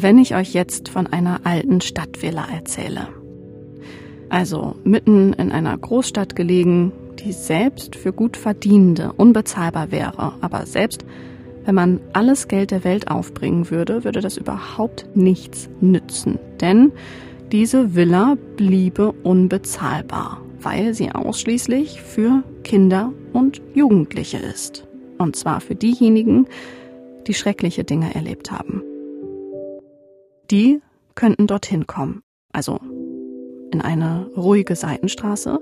Wenn ich euch jetzt von einer alten Stadtvilla erzähle, also mitten in einer Großstadt gelegen, die selbst für gut Verdienende unbezahlbar wäre, aber selbst wenn man alles Geld der Welt aufbringen würde, würde das überhaupt nichts nützen, denn diese Villa bliebe unbezahlbar, weil sie ausschließlich für Kinder und Jugendliche ist. Und zwar für diejenigen, die schreckliche Dinge erlebt haben. Die könnten dorthin kommen, also in eine ruhige Seitenstraße,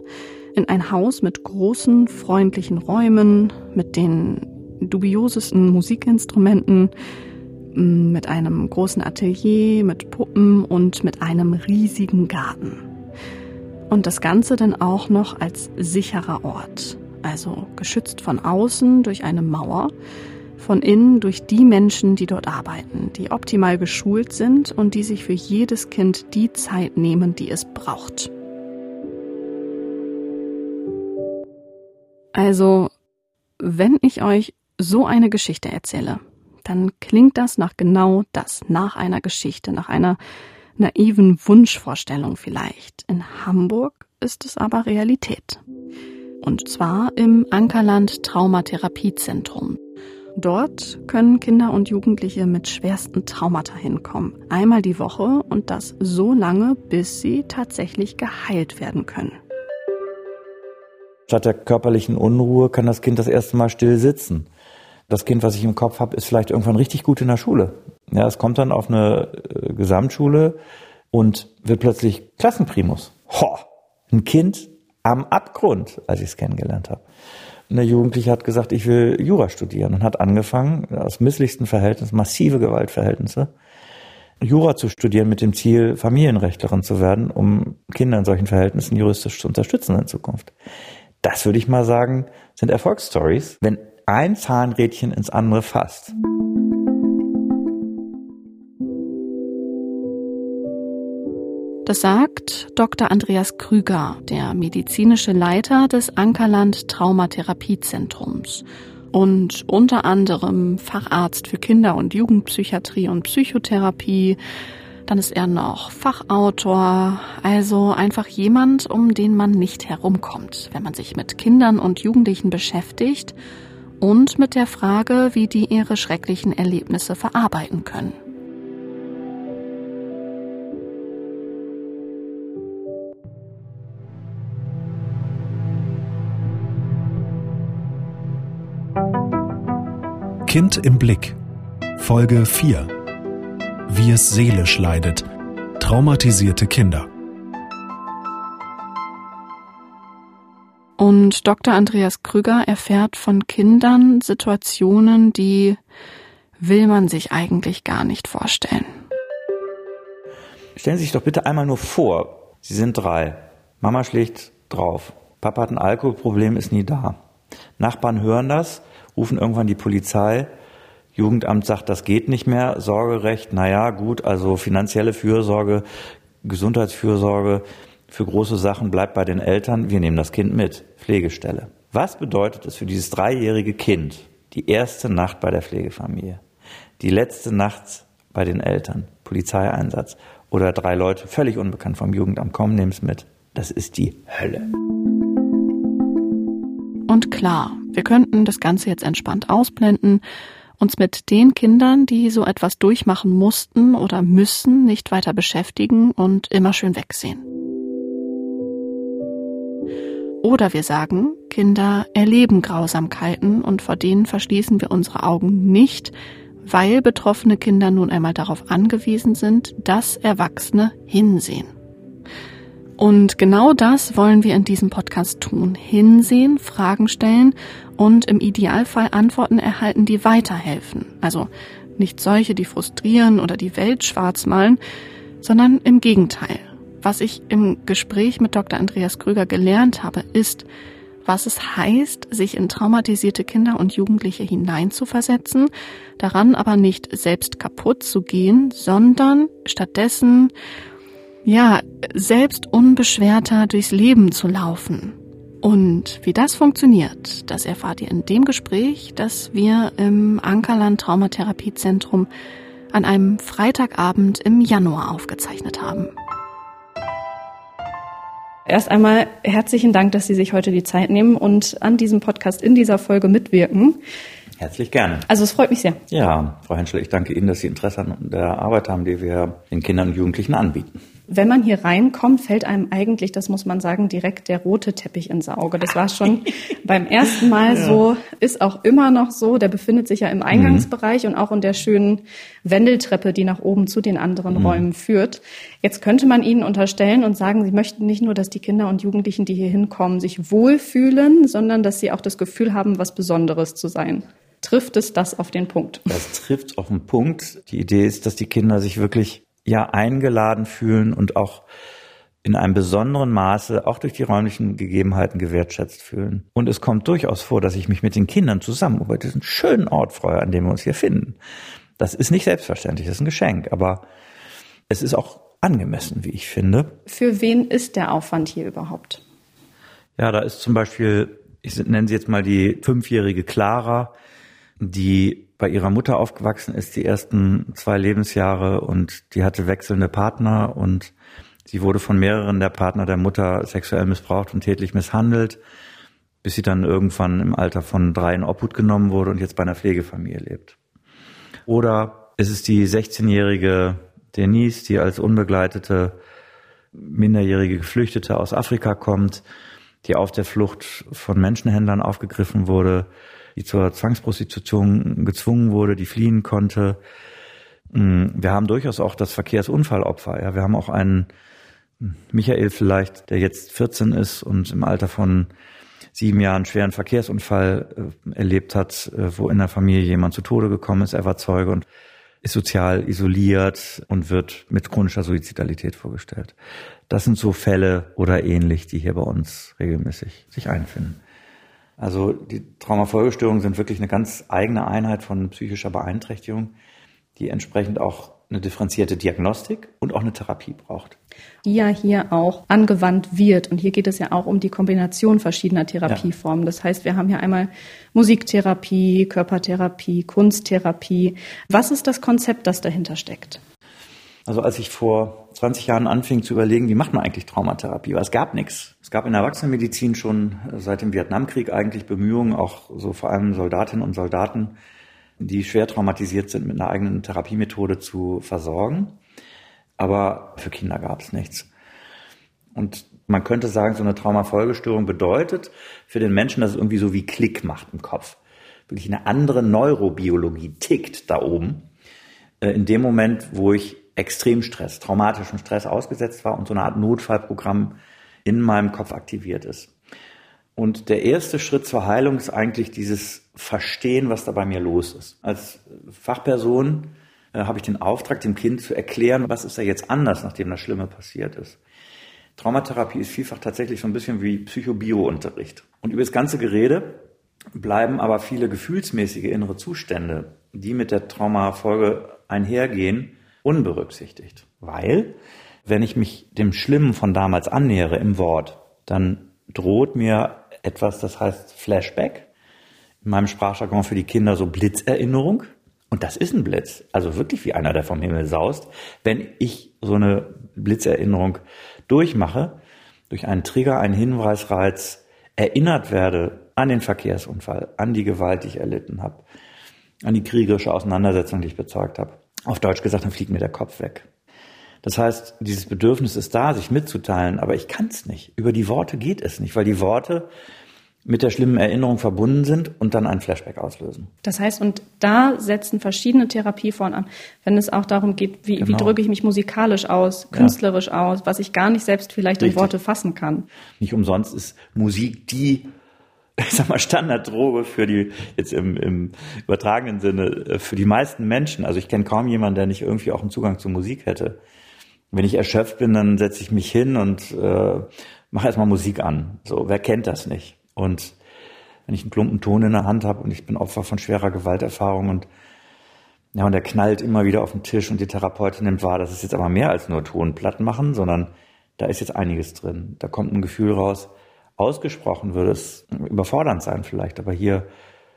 in ein Haus mit großen, freundlichen Räumen, mit den dubiosesten Musikinstrumenten, mm, mit einem großen Atelier, mit Puppen und mit einem riesigen Garten. Und das Ganze dann auch noch als sicherer Ort, also geschützt von außen durch eine Mauer, von innen durch die Menschen, die dort arbeiten, die optimal geschult sind und die sich für jedes Kind die Zeit nehmen, die es braucht. Also, wenn ich euch so eine Geschichte erzähle, dann klingt das nach genau das, nach einer Geschichte, nach einer naiven Wunschvorstellung vielleicht. In Hamburg ist es aber Realität. Und zwar im Ankerland Traumatherapiezentrum. Dort können Kinder und Jugendliche mit schwersten Traumata hinkommen. Einmal die Woche und das so lange, bis sie tatsächlich geheilt werden können. Statt der körperlichen Unruhe kann das Kind das erste Mal still sitzen. Das Kind, was ich im Kopf habe, ist vielleicht irgendwann richtig gut in der Schule. Ja, es kommt dann auf eine äh, Gesamtschule und wird plötzlich Klassenprimus. Ho, ein Kind am Abgrund, als ich es kennengelernt habe. Eine Jugendliche hat gesagt, ich will Jura studieren und hat angefangen, aus misslichsten Verhältnissen, massive Gewaltverhältnisse, Jura zu studieren mit dem Ziel, Familienrechtlerin zu werden, um Kinder in solchen Verhältnissen juristisch zu unterstützen in Zukunft. Das würde ich mal sagen, sind Erfolgsstories, wenn ein Zahnrädchen ins andere fasst. Das sagt Dr. Andreas Krüger, der medizinische Leiter des Ankerland Traumatherapiezentrums und unter anderem Facharzt für Kinder- und Jugendpsychiatrie und Psychotherapie. Dann ist er noch Fachautor, also einfach jemand, um den man nicht herumkommt, wenn man sich mit Kindern und Jugendlichen beschäftigt und mit der Frage, wie die ihre schrecklichen Erlebnisse verarbeiten können. Kind im Blick. Folge 4. Wie es seelisch leidet. Traumatisierte Kinder. Und Dr. Andreas Krüger erfährt von Kindern Situationen, die will man sich eigentlich gar nicht vorstellen. Stellen Sie sich doch bitte einmal nur vor, Sie sind drei. Mama schlägt drauf. Papa hat ein Alkoholproblem, ist nie da. Nachbarn hören das rufen irgendwann die Polizei. Jugendamt sagt, das geht nicht mehr. Sorgerecht, naja, gut, also finanzielle Fürsorge, Gesundheitsfürsorge für große Sachen bleibt bei den Eltern. Wir nehmen das Kind mit. Pflegestelle. Was bedeutet es für dieses dreijährige Kind? Die erste Nacht bei der Pflegefamilie. Die letzte Nacht bei den Eltern. Polizeieinsatz. Oder drei Leute, völlig unbekannt vom Jugendamt, kommen, nehmen es mit. Das ist die Hölle. Und klar, wir könnten das Ganze jetzt entspannt ausblenden, uns mit den Kindern, die so etwas durchmachen mussten oder müssen, nicht weiter beschäftigen und immer schön wegsehen. Oder wir sagen, Kinder erleben Grausamkeiten und vor denen verschließen wir unsere Augen nicht, weil betroffene Kinder nun einmal darauf angewiesen sind, dass Erwachsene hinsehen. Und genau das wollen wir in diesem Podcast tun. Hinsehen, Fragen stellen und im Idealfall Antworten erhalten, die weiterhelfen. Also nicht solche, die frustrieren oder die Welt schwarz malen, sondern im Gegenteil. Was ich im Gespräch mit Dr. Andreas Krüger gelernt habe, ist, was es heißt, sich in traumatisierte Kinder und Jugendliche hineinzuversetzen, daran aber nicht selbst kaputt zu gehen, sondern stattdessen Ja, selbst unbeschwerter durchs Leben zu laufen. Und wie das funktioniert, das erfahrt ihr in dem Gespräch, das wir im Ankerland Traumatherapiezentrum an einem Freitagabend im Januar aufgezeichnet haben. Erst einmal herzlichen Dank, dass Sie sich heute die Zeit nehmen und an diesem Podcast in dieser Folge mitwirken. Herzlich gerne. Also es freut mich sehr. Ja, Frau Henschel, ich danke Ihnen, dass Sie Interesse an der Arbeit haben, die wir den Kindern und Jugendlichen anbieten. Wenn man hier reinkommt, fällt einem eigentlich, das muss man sagen, direkt der rote Teppich ins Auge. Das war schon beim ersten Mal ja. so, ist auch immer noch so. Der befindet sich ja im Eingangsbereich mhm. und auch in der schönen Wendeltreppe, die nach oben zu den anderen mhm. Räumen führt. Jetzt könnte man Ihnen unterstellen und sagen, Sie möchten nicht nur, dass die Kinder und Jugendlichen, die hier hinkommen, sich wohlfühlen, sondern dass sie auch das Gefühl haben, was Besonderes zu sein. Trifft es das auf den Punkt? Das trifft auf den Punkt. Die Idee ist, dass die Kinder sich wirklich ja eingeladen fühlen und auch in einem besonderen Maße auch durch die räumlichen Gegebenheiten gewertschätzt fühlen. Und es kommt durchaus vor, dass ich mich mit den Kindern zusammen über diesen schönen Ort freue, an dem wir uns hier finden. Das ist nicht selbstverständlich, das ist ein Geschenk, aber es ist auch angemessen, wie ich finde. Für wen ist der Aufwand hier überhaupt? Ja, da ist zum Beispiel, ich nenne sie jetzt mal die fünfjährige Clara, die bei ihrer Mutter aufgewachsen ist, die ersten zwei Lebensjahre und die hatte wechselnde Partner und sie wurde von mehreren der Partner der Mutter sexuell missbraucht und tätlich misshandelt, bis sie dann irgendwann im Alter von drei in Obhut genommen wurde und jetzt bei einer Pflegefamilie lebt. Oder ist es die 16-jährige Denise, die als unbegleitete minderjährige Geflüchtete aus Afrika kommt, die auf der Flucht von Menschenhändlern aufgegriffen wurde, die zur Zwangsprostitution gezwungen wurde, die fliehen konnte. Mm, wir haben durchaus auch das Verkehrsunfallopfer. Ja, wir haben auch einen Michael vielleicht, der jetzt 14 ist und im Alter von sieben Jahren schweren Verkehrsunfall äh, erlebt hat, äh, wo in der Familie jemand zu Tode gekommen ist. Er war Zeuge und ist sozial isoliert und wird mit chronischer Suizidalität vorgestellt. Das sind so Fälle oder ähnlich, die hier bei uns regelmäßig sich einfinden. Also die Traumafolgestörungen sind wirklich eine ganz eigene Einheit von psychischer Beeinträchtigung, die entsprechend auch eine differenzierte Diagnostik und auch eine Therapie braucht. Die ja hier auch angewandt wird. Und hier geht es ja auch um die Kombination verschiedener Therapieformen. Ja. Das heißt, wir haben hier einmal Musiktherapie, Körpertherapie, Kunsttherapie. Was ist das Konzept, das dahinter steckt? Also als ich vor 20 Jahren anfing zu überlegen, wie macht man eigentlich Traumatherapie, weil es gab nichts. Es gab in der Erwachsenenmedizin schon seit dem Vietnamkrieg eigentlich Bemühungen, auch so vor allem Soldatinnen und Soldaten, die schwer traumatisiert sind, mit einer eigenen Therapiemethode zu versorgen. Aber für Kinder gab es nichts. Und man könnte sagen, so eine Traumafolgestörung bedeutet für den Menschen, dass es irgendwie so wie Klick macht im Kopf. Wirklich eine andere Neurobiologie tickt da oben. Äh, in dem Moment, wo ich Extremstress, traumatischem Stress ausgesetzt war und so eine Art Notfallprogramm in meinem Kopf aktiviert ist. Und der erste Schritt zur Heilung ist eigentlich dieses Verstehen, was da bei mir los ist. Als Fachperson äh, habe ich den Auftrag, dem Kind zu erklären, was ist da jetzt anders, nachdem das Schlimme passiert ist. Traumatherapie ist vielfach tatsächlich so ein bisschen wie Psychobio-Unterricht. Und über das ganze Gerede bleiben aber viele gefühlsmäßige innere Zustände, die mit der Traumafolge einhergehen, unberücksichtigt. Weil, wenn ich mich dem Schlimmen von damals annähere im Wort, dann droht mir etwas, das heißt Flashback. In meinem Sprachjargon für die Kinder so Blitzerinnerung. Und das ist ein Blitz. Also wirklich wie einer, der vom Himmel saust. Wenn ich so eine Blitzerinnerung durchmache, durch einen Trigger, einen Hinweisreiz, erinnert werde an den Verkehrsunfall, an die Gewalt, die ich erlitten habe, an die kriegerische Auseinandersetzung, die ich bezeugt habe, auf Deutsch gesagt, dann fliegt mir der Kopf weg. Das heißt, dieses Bedürfnis ist da, sich mitzuteilen, aber ich kann es nicht. Über die Worte geht es nicht, weil die Worte mit der schlimmen Erinnerung verbunden sind und dann ein Flashback auslösen. Das heißt, und da setzen verschiedene Therapieformen an, wenn es auch darum geht, wie, genau. wie drücke ich mich musikalisch aus, künstlerisch ja. aus, was ich gar nicht selbst vielleicht Richtig. in Worte fassen kann. Nicht umsonst ist Musik die ich sag mal, Standarddroge für die, jetzt im, im übertragenen Sinne, äh, für die meisten Menschen. Also ich kenne kaum jemanden, der nicht irgendwie auch einen Zugang zur Musik hätte. Wenn ich erschöpft bin, dann setze ich mich hin und äh, mache erstmal Musik an. So, wer kennt das nicht? Und wenn ich einen plumpen Ton in der Hand habe und ich bin Opfer von schwerer Gewalterfahrung und Ja, und er knallt immer wieder auf den Tisch und die Therapeutin nimmt wahr, das ist jetzt aber mehr als nur Tonplatten machen, sondern da ist jetzt einiges drin. Da kommt ein Gefühl raus. Ausgesprochen würde es überfordernd sein vielleicht, aber hier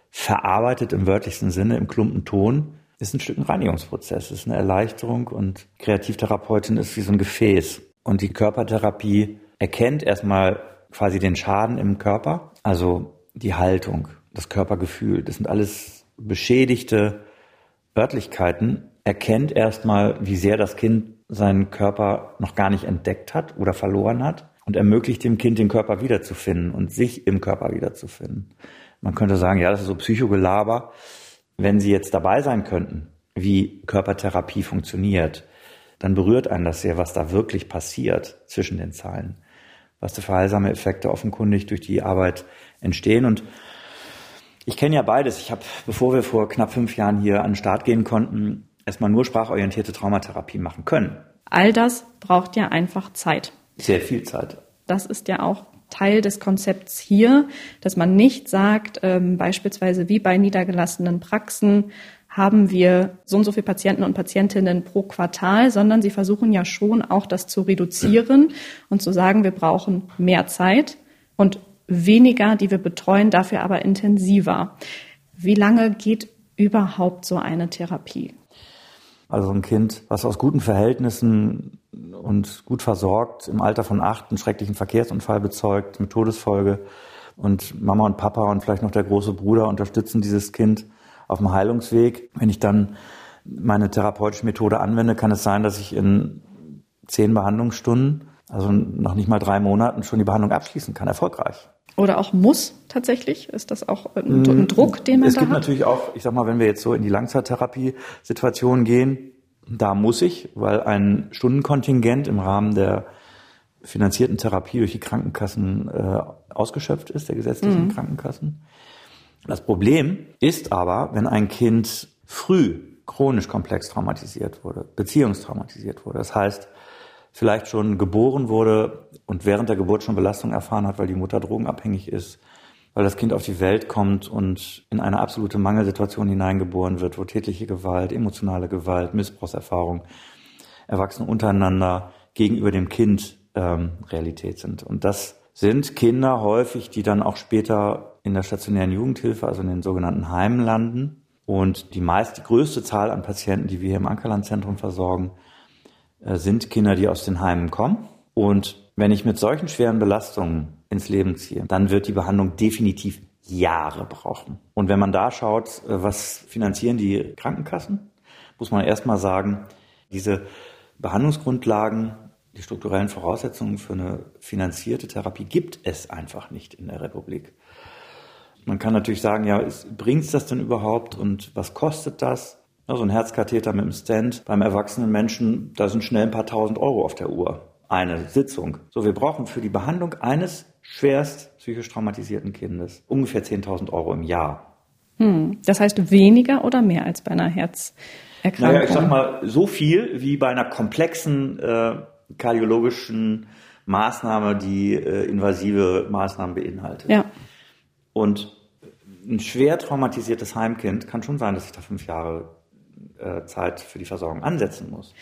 verarbeitet im wörtlichsten Sinne, im Klumpenton, ist ein Stück ein Reinigungsprozess, ist eine Erleichterung und Kreativtherapeutin ist wie so ein Gefäß. Und die Körpertherapie erkennt erstmal quasi den Schaden im Körper, also die Haltung, das Körpergefühl. Das sind alles beschädigte Örtlichkeiten, erkennt erstmal, wie sehr das Kind seinen Körper noch gar nicht entdeckt hat oder verloren hat und ermöglicht dem Kind den Körper wiederzufinden und sich im Körper wiederzufinden. Man könnte sagen, ja, das ist so Psychogelaber. Wenn Sie jetzt dabei sein könnten, wie Körpertherapie funktioniert, dann berührt einen das sehr, was da wirklich passiert zwischen den Zeilen. Was für heilsame Effekte offenkundig durch die Arbeit entstehen. Und ich kenne ja beides. Ich habe, bevor wir vor knapp fünf Jahren hier an den Start gehen konnten, erstmal nur sprachorientierte Traumatherapie machen können. All das braucht ja einfach Zeit. Sehr viel Zeit. Das ist ja auch Teil des Konzepts hier, dass man nicht sagt, ähm, beispielsweise wie bei niedergelassenen Praxen haben wir so und so viele Patienten und Patientinnen pro Quartal, sondern sie versuchen ja schon auch das zu reduzieren und zu sagen, wir brauchen mehr Zeit und weniger, die wir betreuen, dafür aber intensiver. Wie lange geht überhaupt so eine Therapie? Also ein Kind, was aus guten Verhältnissen und gut versorgt im Alter von acht einen schrecklichen Verkehrsunfall bezeugt mit Todesfolge und Mama und Papa und vielleicht noch der große Bruder unterstützen dieses Kind auf dem Heilungsweg. Wenn ich dann meine therapeutische Methode anwende, kann es sein, dass ich in zehn Behandlungsstunden, also noch nicht mal drei Monaten, schon die Behandlung abschließen kann, erfolgreich. Oder auch muss tatsächlich? Ist das auch ein, ein Druck, den man es da hat? Es gibt natürlich auch, ich sag mal, wenn wir jetzt so in die Langzeittherapie-Situation gehen, da muss ich, weil ein Stundenkontingent im Rahmen der finanzierten Therapie durch die Krankenkassen äh, ausgeschöpft ist, der gesetzlichen mhm. Krankenkassen. Das Problem ist aber, wenn ein Kind früh chronisch komplex traumatisiert wurde, beziehungstraumatisiert wurde. Das heißt, vielleicht schon geboren wurde und während der Geburt schon Belastung erfahren hat, weil die Mutter drogenabhängig ist, weil das Kind auf die Welt kommt und in eine absolute Mangelsituation hineingeboren wird, wo tätliche Gewalt, emotionale Gewalt, Missbrauchserfahrung, Erwachsene untereinander gegenüber dem Kind ähm, Realität sind. Und das sind Kinder häufig, die dann auch später in der stationären Jugendhilfe, also in den sogenannten Heimen landen. Und die meist, die größte Zahl an Patienten, die wir hier im Ankerlandzentrum versorgen, äh, sind Kinder, die aus den Heimen kommen. Und wenn ich mit solchen schweren Belastungen ins Leben ziehe, dann wird die Behandlung definitiv Jahre brauchen. Und wenn man da schaut, äh, was finanzieren die Krankenkassen, muss man erstmal sagen, diese Behandlungsgrundlagen die strukturellen Voraussetzungen für eine finanzierte Therapie gibt es einfach nicht in der Republik. Man kann natürlich sagen, ja, bringt es das denn überhaupt und was kostet das? Also ein Herzkatheter mit einem Stand beim erwachsenen Menschen, da sind schnell ein paar tausend Euro auf der Uhr. Eine Sitzung. So, wir brauchen für die Behandlung eines schwerst psychisch traumatisierten Kindes ungefähr 10.000 Euro im Jahr. Hm, das heißt weniger oder mehr als bei einer Herzerkrankung? Naja, ich sag mal, so viel wie bei einer komplexen äh, kardiologischen Maßnahme, die äh, invasive Maßnahmen beinhaltet. Ja. Und ein schwer traumatisiertes Heimkind kann schon sein, dass ich da fünf Jahre äh, Zeit für die Versorgung ansetzen muss.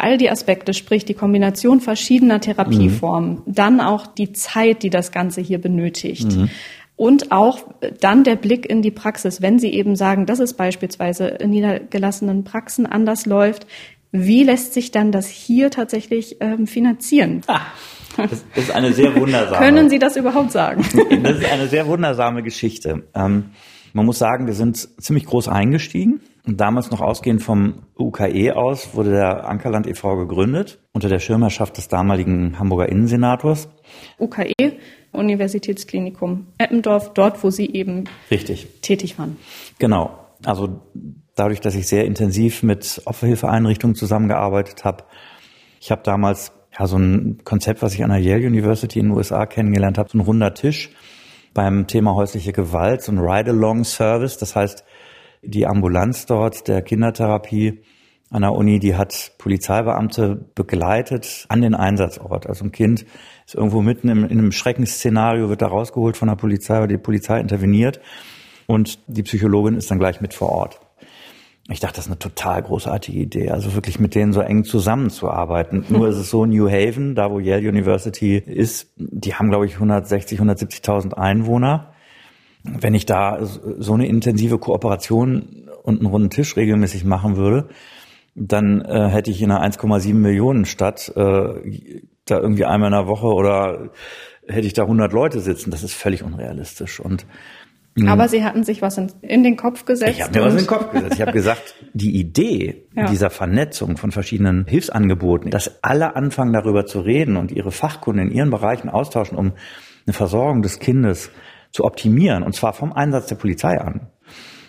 All die Aspekte, sprich die Kombination verschiedener Therapieformen, mhm. dann auch die Zeit, die das Ganze hier benötigt. Mhm. Und auch dann der Blick in die Praxis, wenn Sie eben sagen, dass es beispielsweise in niedergelassenen Praxen anders läuft, wie lässt sich dann das hier tatsächlich ähm, finanzieren? Ah, das ist eine sehr wundersame. Können Sie das überhaupt sagen? das ist eine sehr wundersame Geschichte. Ähm, man muss sagen, wir sind ziemlich groß eingestiegen. Und damals noch ausgehend vom UKE aus wurde der Ankerland e.V. gegründet unter der Schirmherrschaft des damaligen Hamburger Innensenators. UKE, Universitätsklinikum Eppendorf, dort, wo Sie eben Richtig. tätig waren. Genau. Also dadurch, dass ich sehr intensiv mit Opferhilfeeinrichtungen zusammengearbeitet habe. Ich habe damals ja so ein Konzept, was ich an der Yale University in den USA kennengelernt habe, so ein runder Tisch beim Thema häusliche Gewalt, so ein Ride-Along-Service. Das heißt, die Ambulanz dort der Kindertherapie an der Uni, die hat Polizeibeamte begleitet an den Einsatzort. Also ein Kind ist irgendwo mitten in einem Schreckensszenario, wird da rausgeholt von der Polizei, weil die Polizei interveniert und die Psychologin ist dann gleich mit vor Ort. Ich dachte, das ist eine total großartige Idee, also wirklich mit denen so eng zusammenzuarbeiten. Nur ist es so, New Haven, da wo Yale University ist, die haben, glaube ich, 160, 170.000 Einwohner. Wenn ich da so eine intensive Kooperation und einen runden Tisch regelmäßig machen würde, dann äh, hätte ich in einer 1,7 Millionen Stadt äh, da irgendwie einmal in der Woche oder hätte ich da 100 Leute sitzen. Das ist völlig unrealistisch. Und hm. aber Sie hatten sich was in, in den Kopf gesetzt. Ich habe mir was in den Kopf gesetzt. Ich habe gesagt, die Idee ja. dieser Vernetzung von verschiedenen Hilfsangeboten, dass alle anfangen darüber zu reden und ihre Fachkunden in ihren Bereichen austauschen, um eine Versorgung des Kindes zu optimieren, und zwar vom Einsatz der Polizei an.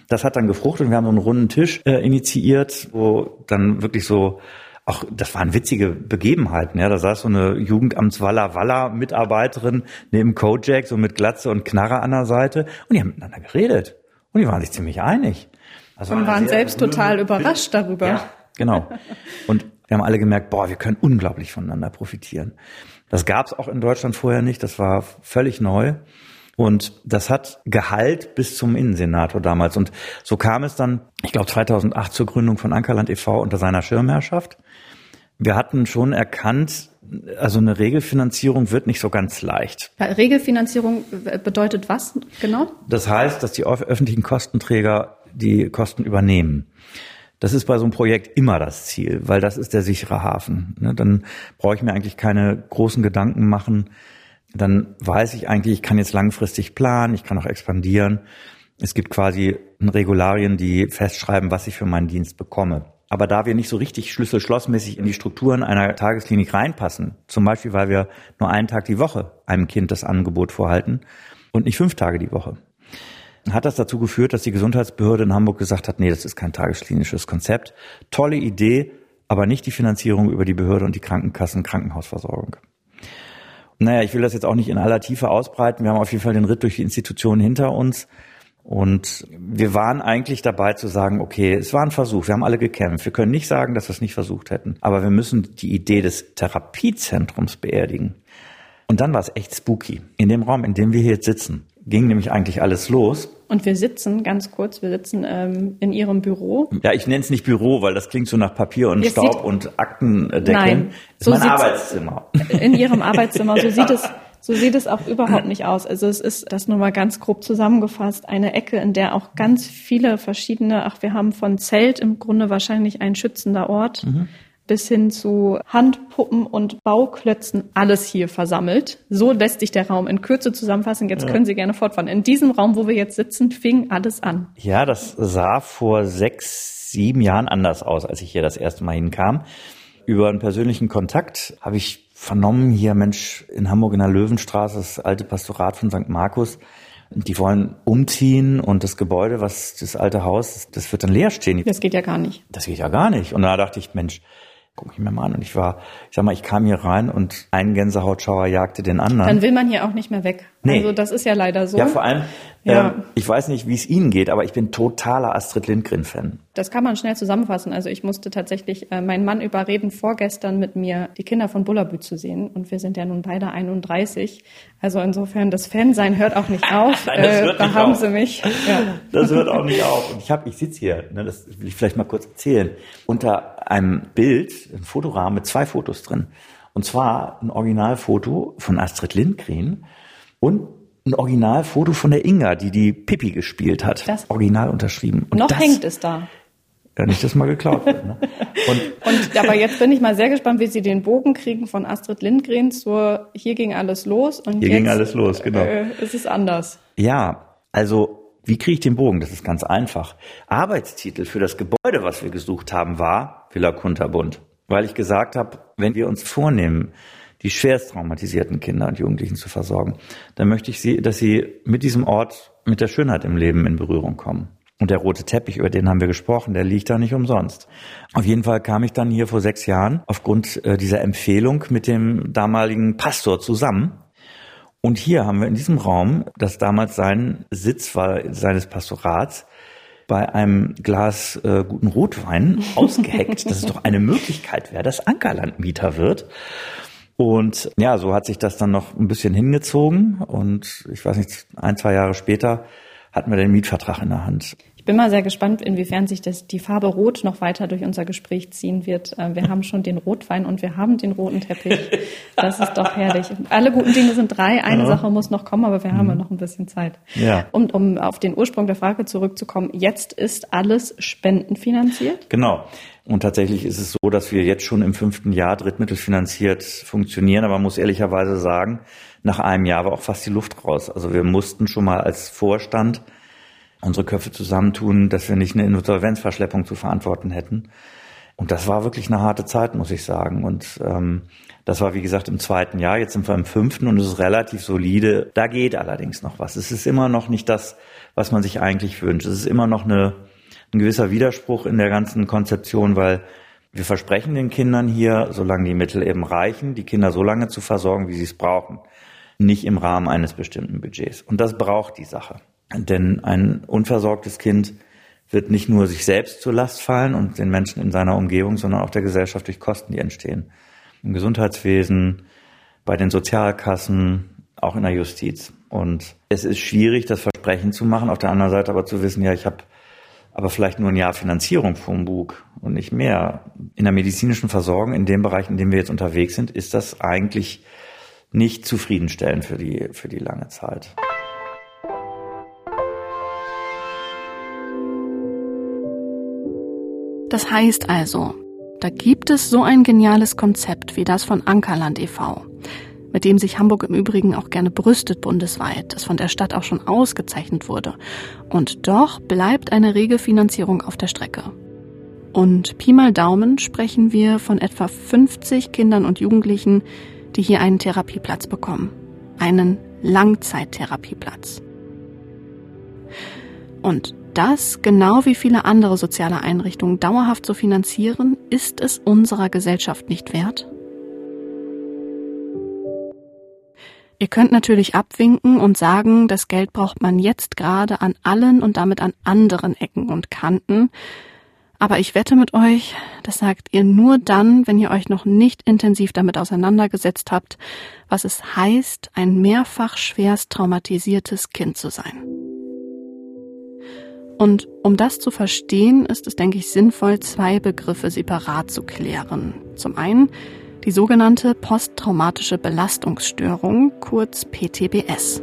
Das hat dann gefruchtet und wir haben so einen runden Tisch äh, initiiert, wo dann wirklich so auch, das waren witzige Begebenheiten, ja. Da saß so eine Jugendamtswaller Waller Mitarbeiterin neben Kojak, so mit Glatze und Knarre an der Seite und die haben miteinander geredet. Und die waren sich ziemlich einig. Also und waren selbst total überrascht darüber. Ja, genau. Und wir haben alle gemerkt, boah, wir können unglaublich voneinander profitieren. Das gab es auch in Deutschland vorher nicht, das war völlig neu. Und das hat Gehalt bis zum Innensenator damals. Und so kam es dann, ich glaube 2008 zur Gründung von Ankerland e.V. unter seiner Schirmherrschaft. Wir hatten schon erkannt, also eine Regelfinanzierung wird nicht so ganz leicht. Regelfinanzierung bedeutet was genau? Das heißt, dass die öffentlichen Kostenträger die Kosten übernehmen. Das ist bei so einem Projekt immer das Ziel, weil das ist der sichere Hafen. Ne, dann brauche ich mir eigentlich keine großen Gedanken machen, dann weiß ich eigentlich, ich kann jetzt langfristig planen, ich kann auch expandieren. Es gibt quasi Regularien, die festschreiben, was ich für meinen Dienst bekomme. Aber da wir nicht so richtig schlüssel-schlossmäßig in die Strukturen einer Tagesklinik reinpassen, zum Beispiel weil wir nur einen Tag die Woche einem Kind das Angebot vorhalten und nicht fünf Tage die Woche, hat das dazu geführt, dass die Gesundheitsbehörde in Hamburg gesagt hat, nee, das ist kein tagesklinisches Konzept. Tolle Idee, aber nicht die Finanzierung über die Behörde und die Krankenkassen, Krankenhausversorgung. Naja, ich will das jetzt auch nicht in aller Tiefe ausbreiten. Wir haben auf jeden Fall den Ritt durch die Institutionen hinter uns. Und wir waren eigentlich dabei zu sagen, okay, es war ein Versuch, wir haben alle gekämpft. Wir können nicht sagen, dass wir es nicht versucht hätten. Aber wir müssen die Idee des Therapiezentrums beerdigen. Und dann war es echt spooky. In dem Raum, in dem wir hier jetzt sitzen, ging nämlich eigentlich alles los. Und wir sitzen, ganz kurz, wir sitzen ähm, in Ihrem Büro. Ja, ich nenne es nicht Büro, weil das klingt so nach Papier und Jetzt Staub und Aktendeckeln. Nein, ist so mein Arbeitszimmer. In Ihrem Arbeitszimmer, so sieht es so sieht es auch überhaupt nicht aus. Also es ist das nur mal ganz grob zusammengefasst, eine Ecke, in der auch ganz viele verschiedene, ach, wir haben von Zelt im Grunde wahrscheinlich ein schützender Ort. Mhm bis hin zu Handpuppen und Bauklötzen alles hier versammelt. So lässt sich der Raum in Kürze zusammenfassen. Jetzt ja. können Sie gerne fortfahren. In diesem Raum, wo wir jetzt sitzen, fing alles an. Ja, das sah vor sechs, sieben Jahren anders aus, als ich hier das erste Mal hinkam. Über einen persönlichen Kontakt habe ich vernommen, hier Mensch in Hamburg in der Löwenstraße, das alte Pastorat von St. Markus, die wollen umziehen und das Gebäude, was das alte Haus, das wird dann leer stehen. Das geht ja gar nicht. Das geht ja gar nicht. Und da dachte ich, Mensch, guck ich mir mal an. Und ich war, ich sag mal, ich kam hier rein und ein Gänsehautschauer jagte den anderen. Dann will man hier auch nicht mehr weg. Nee. Also das ist ja leider so. Ja, vor allem, ja. Ähm, ich weiß nicht, wie es Ihnen geht, aber ich bin totaler Astrid Lindgren-Fan. Das kann man schnell zusammenfassen. Also ich musste tatsächlich äh, meinen Mann überreden, vorgestern mit mir die Kinder von Bullabü zu sehen. Und wir sind ja nun beide 31. Also insofern, das Fansein hört auch nicht auf. Nein, das äh, hört da nicht haben auf. Sie mich. Ja. Das hört auch nicht auf. Und ich habe, ich sitze hier, ne, das will ich vielleicht mal kurz erzählen, unter einem Bild, ein Fotorahmen mit zwei Fotos drin. Und zwar ein Originalfoto von Astrid Lindgren und ein Originalfoto von der Inga, die die Pippi gespielt hat. Das Original unterschrieben. Und noch das, hängt es da. Ja, nicht, dass mal geklaut wird. Ne? Und, und aber jetzt bin ich mal sehr gespannt, wie Sie den Bogen kriegen von Astrid Lindgren zur Hier ging alles los und Hier jetzt, ging alles los, genau. Äh, ist es anders. Ja, also wie kriege ich den Bogen? Das ist ganz einfach. Arbeitstitel für das Gebäude, was wir gesucht haben, war Villa Kunterbund. Weil ich gesagt habe, wenn wir uns vornehmen, die schwerst traumatisierten Kinder und Jugendlichen zu versorgen, dann möchte ich sie, dass sie mit diesem Ort, mit der Schönheit im Leben in Berührung kommen. Und der rote Teppich, über den haben wir gesprochen, der liegt da nicht umsonst. Auf jeden Fall kam ich dann hier vor sechs Jahren aufgrund äh, dieser Empfehlung mit dem damaligen Pastor zusammen. Und hier haben wir in diesem Raum, das damals sein Sitz war, seines Pastorats, bei einem Glas äh, guten Rotwein ausgeheckt, dass es doch eine Möglichkeit wäre, dass Ankerland Mieter wird. Und ja, so hat sich das dann noch ein bisschen hingezogen. Und ich weiß nicht, ein, zwei Jahre später hatten wir den Mietvertrag in der Hand. Ich bin mal sehr gespannt, inwiefern sich das, die Farbe Rot noch weiter durch unser Gespräch ziehen wird. Äh, wir haben schon den Rotwein und wir haben den roten Teppich. Das ist doch herrlich. Alle guten Dinge sind drei. Eine ja. Sache muss noch kommen, aber wir haben ja mhm. noch ein bisschen Zeit. Ja. Und um auf den Ursprung der Frage zurückzukommen, jetzt ist alles spendenfinanziert? Genau. Und tatsächlich ist es so, dass wir jetzt schon im fünften Jahr drittmittelfinanziert funktionieren. Aber man muss ehrlicherweise sagen, nach einem Jahr war auch fast die Luft raus. Also wir mussten schon mal als Vorstand unsere Köpfe zusammentun, dass wir nicht eine Insolvenzverschleppung zu verantworten hätten. Und das war wirklich eine harte Zeit, muss ich sagen. Und ähm, das war, wie gesagt, im zweiten Jahr. Jetzt sind wir im fünften und es ist relativ solide. Da geht allerdings noch was. Es ist immer noch nicht das, was man sich eigentlich wünscht. Es ist immer noch eine, ein gewisser Widerspruch in der ganzen Konzeption, weil wir versprechen den Kindern hier, solange die Mittel eben reichen, die Kinder so lange zu versorgen, wie sie es brauchen. Nicht im Rahmen eines bestimmten Budgets. Und das braucht die Sache. Denn ein unversorgtes Kind wird nicht nur sich selbst zur Last fallen und den Menschen in seiner Umgebung, sondern auch der Gesellschaft durch Kosten, die entstehen. Im Gesundheitswesen, bei den Sozialkassen, auch in der Justiz. Und es ist schwierig, das Versprechen zu machen, auf der anderen Seite aber zu wissen, ja, ich habe aber vielleicht nur ein Jahr Finanzierung vom Bug und nicht mehr. In der medizinischen Versorgung, in dem Bereich, in dem wir jetzt unterwegs sind, ist das eigentlich nicht zufriedenstellend für die, für die lange Zeit. Das heißt also, da gibt es so ein geniales Konzept wie das von Ankerland e.V., mit dem sich Hamburg im Übrigen auch gerne brüstet bundesweit, das von der Stadt auch schon ausgezeichnet wurde. Und doch bleibt eine rege Finanzierung auf der Strecke. Und Pi mal Daumen sprechen wir von etwa 50 Kindern und Jugendlichen, die hier einen Therapieplatz bekommen. Einen Langzeittherapieplatz. Und das, genau wie viele andere soziale Einrichtungen, dauerhaft zu finanzieren, ist es unserer Gesellschaft nicht wert? Ihr könnt natürlich abwinken und sagen, das Geld braucht man jetzt gerade an allen und damit an anderen Ecken und Kanten. Aber ich wette mit euch, das sagt ihr nur dann, wenn ihr euch noch nicht intensiv damit auseinandergesetzt habt, was es heißt, ein mehrfach schwerst traumatisiertes Kind zu sein. Und um das zu verstehen, ist es, denke ich, sinnvoll, zwei Begriffe separat zu klären. Zum einen die sogenannte posttraumatische Belastungsstörung, kurz PTBS.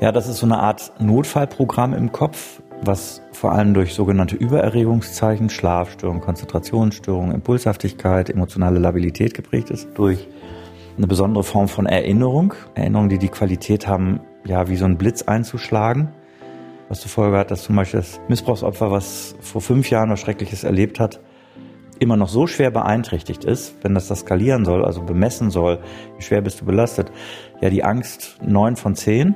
Ja, das ist so eine Art Notfallprogramm im Kopf, was vor allem durch sogenannte Übererregungszeichen, Schlafstörungen, Konzentrationsstörungen, Impulshaftigkeit, emotionale Labilität geprägt ist, durch eine besondere Form von Erinnerung. Erinnerungen, die die Qualität haben, ja, wie so ein Blitz einzuschlagen. Was zur Folge hat, dass zum Beispiel das Missbrauchsopfer, was vor fünf Jahren was Schreckliches erlebt hat, immer noch so schwer beeinträchtigt ist, wenn das das skalieren soll, also bemessen soll, wie schwer bist du belastet, ja, die Angst neun von zehn.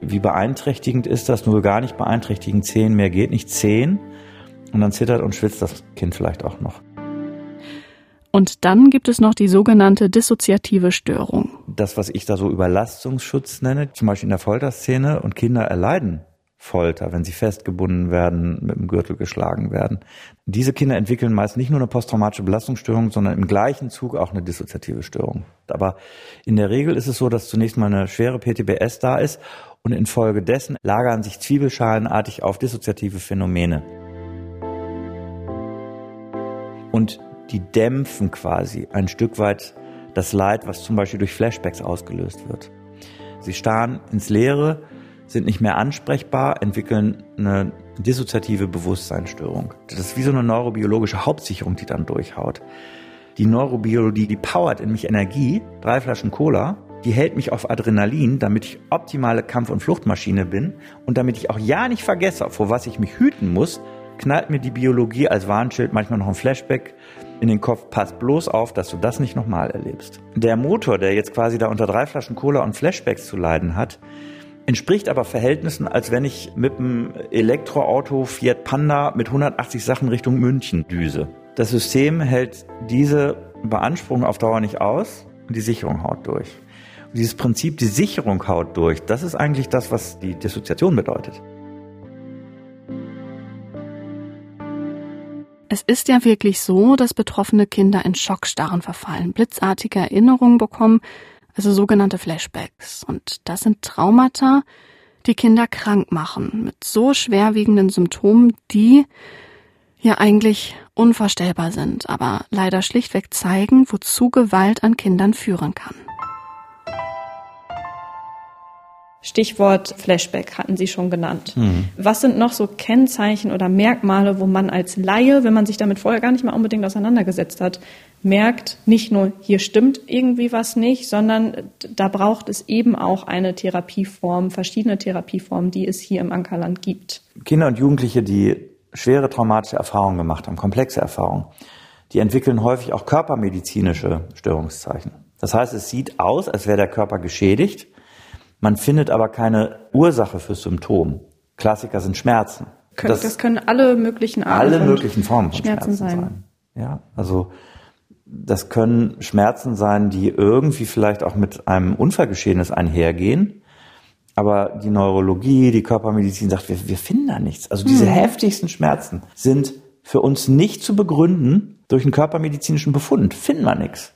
Wie beeinträchtigend ist das? Nur gar nicht beeinträchtigend. Zehn mehr geht nicht. Zehn. Und dann zittert und schwitzt das Kind vielleicht auch noch. Und dann gibt es noch die sogenannte dissoziative Störung. Das, was ich da so Überlastungsschutz nenne, zum Beispiel in der Folterszene, und Kinder erleiden Folter, wenn sie festgebunden werden, mit dem Gürtel geschlagen werden. Diese Kinder entwickeln meist nicht nur eine posttraumatische Belastungsstörung, sondern im gleichen Zug auch eine dissoziative Störung. Aber in der Regel ist es so, dass zunächst mal eine schwere PTBS da ist und infolgedessen lagern sich zwiebelschalenartig auf dissoziative Phänomene. Und die dämpfen quasi ein Stück weit das Leid, was zum Beispiel durch Flashbacks ausgelöst wird. Sie starren ins Leere, sind nicht mehr ansprechbar, entwickeln eine dissoziative Bewusstseinsstörung. Das ist wie so eine neurobiologische Hauptsicherung, die dann durchhaut. Die Neurobiologie, die powert in mich Energie, drei Flaschen Cola, die hält mich auf Adrenalin, damit ich optimale Kampf- und Fluchtmaschine bin und damit ich auch ja nicht vergesse, vor was ich mich hüten muss, knallt mir die Biologie als Warnschild manchmal noch ein Flashback in den Kopf, pass bloß auf, dass du das nicht nochmal erlebst. Der Motor, der jetzt quasi da unter drei Flaschen Cola und Flashbacks zu leiden hat, entspricht aber Verhältnissen, als wenn ich mit einem Elektroauto Fiat Panda mit 180 Sachen Richtung München düse. Das System hält diese Beanspruchung auf Dauer nicht aus und die Sicherung haut durch. Und dieses Prinzip, die Sicherung haut durch, das ist eigentlich das, was die Dissoziation bedeutet. Es ist ja wirklich so, dass betroffene Kinder in Schockstarren verfallen, blitzartige Erinnerungen bekommen, also sogenannte Flashbacks. Und das sind Traumata, die Kinder krank machen, mit so schwerwiegenden Symptomen, die ja eigentlich unvorstellbar sind, aber leider schlichtweg zeigen, wozu Gewalt an Kindern führen kann. Stichwort Flashback hatten Sie schon genannt. Mhm. Was sind noch so Kennzeichen oder Merkmale, wo man als Laie, wenn man sich damit vorher gar nicht mal unbedingt auseinandergesetzt hat, merkt, nicht nur hier stimmt irgendwie was nicht, sondern da braucht es eben auch eine Therapieform, verschiedene Therapieformen, die es hier im Ankerland gibt. Kinder und Jugendliche, die schwere traumatische Erfahrungen gemacht haben, komplexe Erfahrungen, die entwickeln häufig auch körpermedizinische Störungszeichen. Das heißt, es sieht aus, als wäre der Körper geschädigt man findet aber keine Ursache für Symptom. Klassiker sind Schmerzen. das, das, können alle möglichen Arten alle möglichen Formen von Schmerzen, Schmerzen sein. sein. Ja, also das können Schmerzen sein, die irgendwie vielleicht auch mit einem Unfallgeschehenes einhergehen. Aber die Neurologie, die Körpermedizin sagt, wir, wir finden da nichts. Also diese hm. heftigsten Schmerzen sind für uns nicht zu begründen durch einen körpermedizinischen Befund. Finden wir nichts.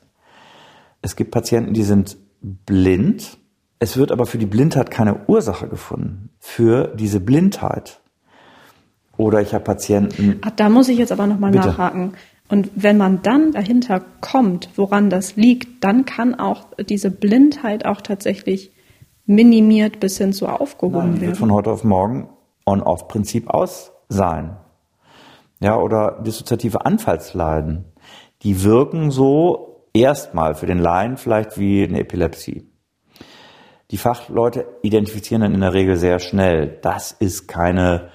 Es gibt Patienten, die sind blind es wird aber für die Blindheit keine Ursache gefunden. Für diese Blindheit. Oder ich habe Patienten. Ach, da muss ich jetzt aber nochmal nachhaken. Und wenn man dann dahinter kommt, woran das liegt, dann kann auch diese Blindheit auch tatsächlich minimiert bis hin zu aufgehoben Nein, werden. Wird von heute auf morgen On-Off-Prinzip aus sein. Ja, oder dissoziative Anfallsleiden. Die wirken so erstmal für den Laien vielleicht wie eine Epilepsie. Die Fachleute identifizieren dann in der Regel sehr schnell, das ist keine,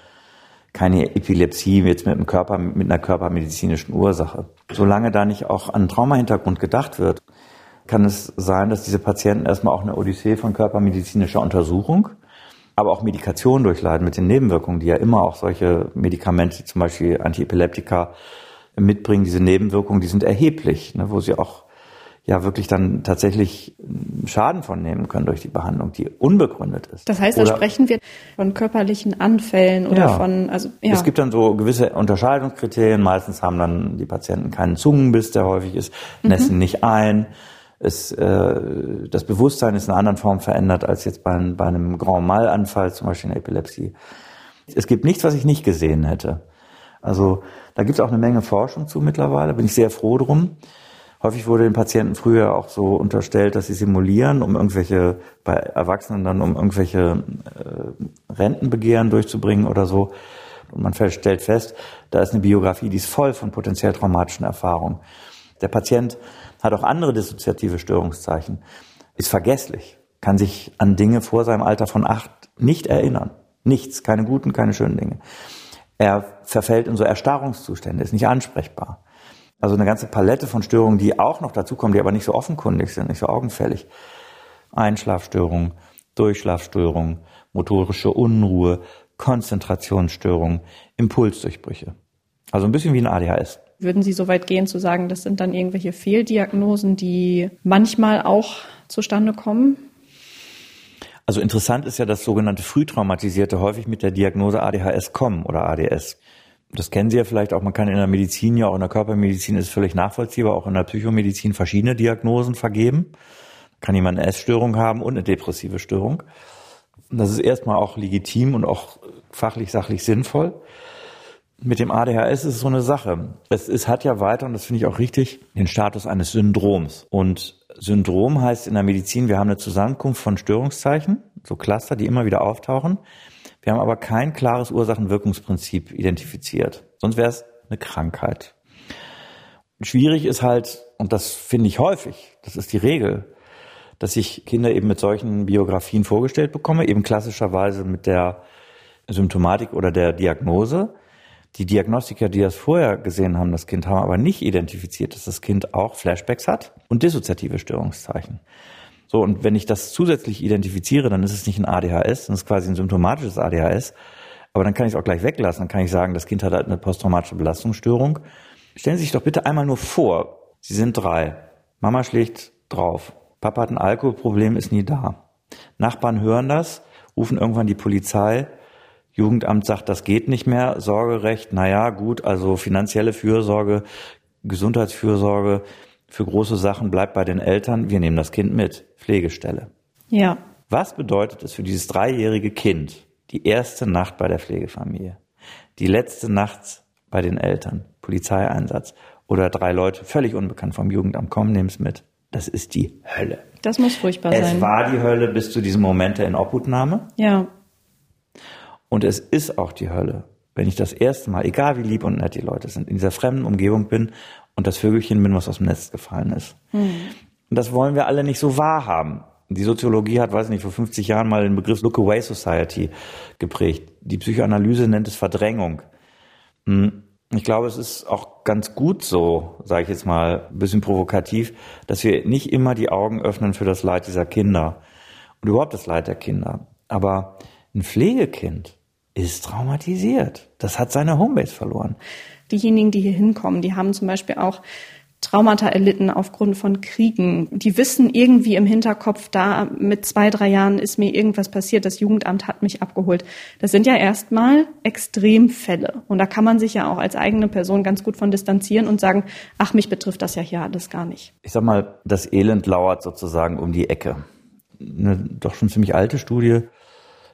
keine Epilepsie jetzt mit, einem Körper, mit einer körpermedizinischen Ursache. Solange da nicht auch an Traumahintergrund gedacht wird, kann es sein, dass diese Patienten erstmal auch eine Odyssee von körpermedizinischer Untersuchung, aber auch Medikation durchleiden mit den Nebenwirkungen, die ja immer auch solche Medikamente, zum Beispiel Antiepileptika, mitbringen. Diese Nebenwirkungen, die sind erheblich, ne, wo sie auch ja wirklich dann tatsächlich Schaden von nehmen können durch die Behandlung, die unbegründet ist. Das heißt, da oder, sprechen wir von körperlichen Anfällen oder ja. von, also ja. Es gibt dann so gewisse Unterscheidungskriterien. Meistens haben dann die Patienten keinen Zungenbiss, der häufig ist, nässen mhm. nicht ein. Es, äh, das Bewusstsein ist in einer anderen Form verändert als jetzt bei, bei einem Grand Mal-Anfall, zum Beispiel in Epilepsie. Es gibt nichts, was ich nicht gesehen hätte. Also da gibt es auch eine Menge Forschung zu mittlerweile, bin ich sehr froh drum. Häufig wurde den Patienten früher auch so unterstellt, dass sie simulieren, um irgendwelche, bei Erwachsenen dann, um irgendwelche äh, Rentenbegehren durchzubringen oder so. Und man stellt fest, da ist eine Biografie, die ist voll von potenziell traumatischen Erfahrungen. Der Patient hat auch andere dissoziative Störungszeichen, ist vergesslich, kann sich an Dinge vor seinem Alter von acht nicht erinnern. Nichts, keine guten, keine schönen Dinge. Er verfällt in so Erstarrungszustände, ist nicht ansprechbar. Also eine ganze Palette von Störungen, die auch noch dazukommen, die aber nicht so offenkundig sind, nicht so augenfällig. Einschlafstörungen, Durchschlafstörungen, motorische Unruhe, Konzentrationsstörungen, Impulsdurchbrüche. Also ein bisschen wie ein ADHS. Würden Sie so weit gehen zu sagen, das sind dann irgendwelche Fehldiagnosen, die manchmal auch zustande kommen? Also interessant ist ja, dass sogenannte Frühtraumatisierte häufig mit der Diagnose ADHS kommen oder ADS das kennen Sie ja vielleicht auch, man kann in der Medizin ja auch in der Körpermedizin ist völlig nachvollziehbar, auch in der Psychomedizin verschiedene Diagnosen vergeben. Kann jemand eine Essstörung haben und eine depressive Störung. Das ist erstmal auch legitim und auch fachlich, sachlich sinnvoll. Mit dem ADHS ist es so eine Sache. Es, es hat ja weiter, und das finde ich auch richtig, den Status eines Syndroms. Und Syndrom heißt in der Medizin, wir haben eine Zusammenkunft von Störungszeichen, so Cluster, die immer wieder auftauchen. Wir haben aber kein klares Ursachen-Wirkungsprinzip identifiziert. Sonst wäre es eine Krankheit. Schwierig ist halt, und das finde ich häufig, das ist die Regel, dass ich Kinder eben mit solchen Biografien vorgestellt bekomme, eben klassischerweise mit der Symptomatik oder der Diagnose. Die Diagnostiker, die das vorher gesehen haben, das Kind, haben aber nicht identifiziert, dass das Kind auch Flashbacks hat und dissoziative Störungszeichen. So, und wenn ich das zusätzlich identifiziere, dann ist es nicht ein ADHS, dann ist es quasi ein symptomatisches ADHS. Aber dann kann ich es auch gleich weglassen. Dann kann ich sagen, das Kind hat halt eine posttraumatische Belastungsstörung. Stellen Sie sich doch bitte einmal nur vor, Sie sind drei. Mama schlägt drauf. Papa hat ein Alkoholproblem, ist nie da. Nachbarn hören das, rufen irgendwann die Polizei. Jugendamt sagt, das geht nicht mehr. Sorgerecht, naja, gut, also finanzielle Fürsorge, Gesundheitsfürsorge für große Sachen bleibt bei den Eltern, wir nehmen das Kind mit, Pflegestelle. Ja. Was bedeutet es für dieses dreijährige Kind, die erste Nacht bei der Pflegefamilie, die letzte Nacht bei den Eltern, Polizeieinsatz oder drei Leute, völlig unbekannt vom Jugendamt, kommen, nehmen es mit. Das ist die Hölle. Das muss furchtbar Es sein. war die Hölle bis zu diesem Moment der Inobhutnahme. ja. Und es ist auch die Hölle, wenn ich das erste Mal, egal wie lieb und nett die Leute sind, in dieser fremden Umgebung bin und das Vögelchen bin, was aus dem Nest gefallen ist. Und das wollen wir alle nicht so wahrhaben. Die Soziologie hat, weiß nicht, vor 50 Jahren mal den Begriff Look Away Society geprägt. Die Psychoanalyse nennt es Verdrängung. Hm. Ich glaube, es ist auch ganz gut so, sage ich jetzt mal ein bisschen provokativ, dass wir nicht immer die Augen öffnen für das Leid dieser Kinder und überhaupt das Leid der Kinder. Aber ein Pflegekind ist traumatisiert. Das hat seine Homebase verloren. Diejenigen, die hier hinkommen, die haben zum Beispiel auch Traumata erlitten aufgrund von Kriegen. Die wissen irgendwie im Hinterkopf, da mit zwei, drei Jahren ist mir irgendwas passiert, das Jugendamt hat mich abgeholt. Das sind ja erstmal Extremfälle. Und da kann man sich ja auch als eigene Person ganz gut von distanzieren und sagen, ach, mich betrifft das ja hier alles gar nicht. Ich sag mal, das Elend lauert sozusagen um die Ecke. Eine doch schon ziemlich alte Studie,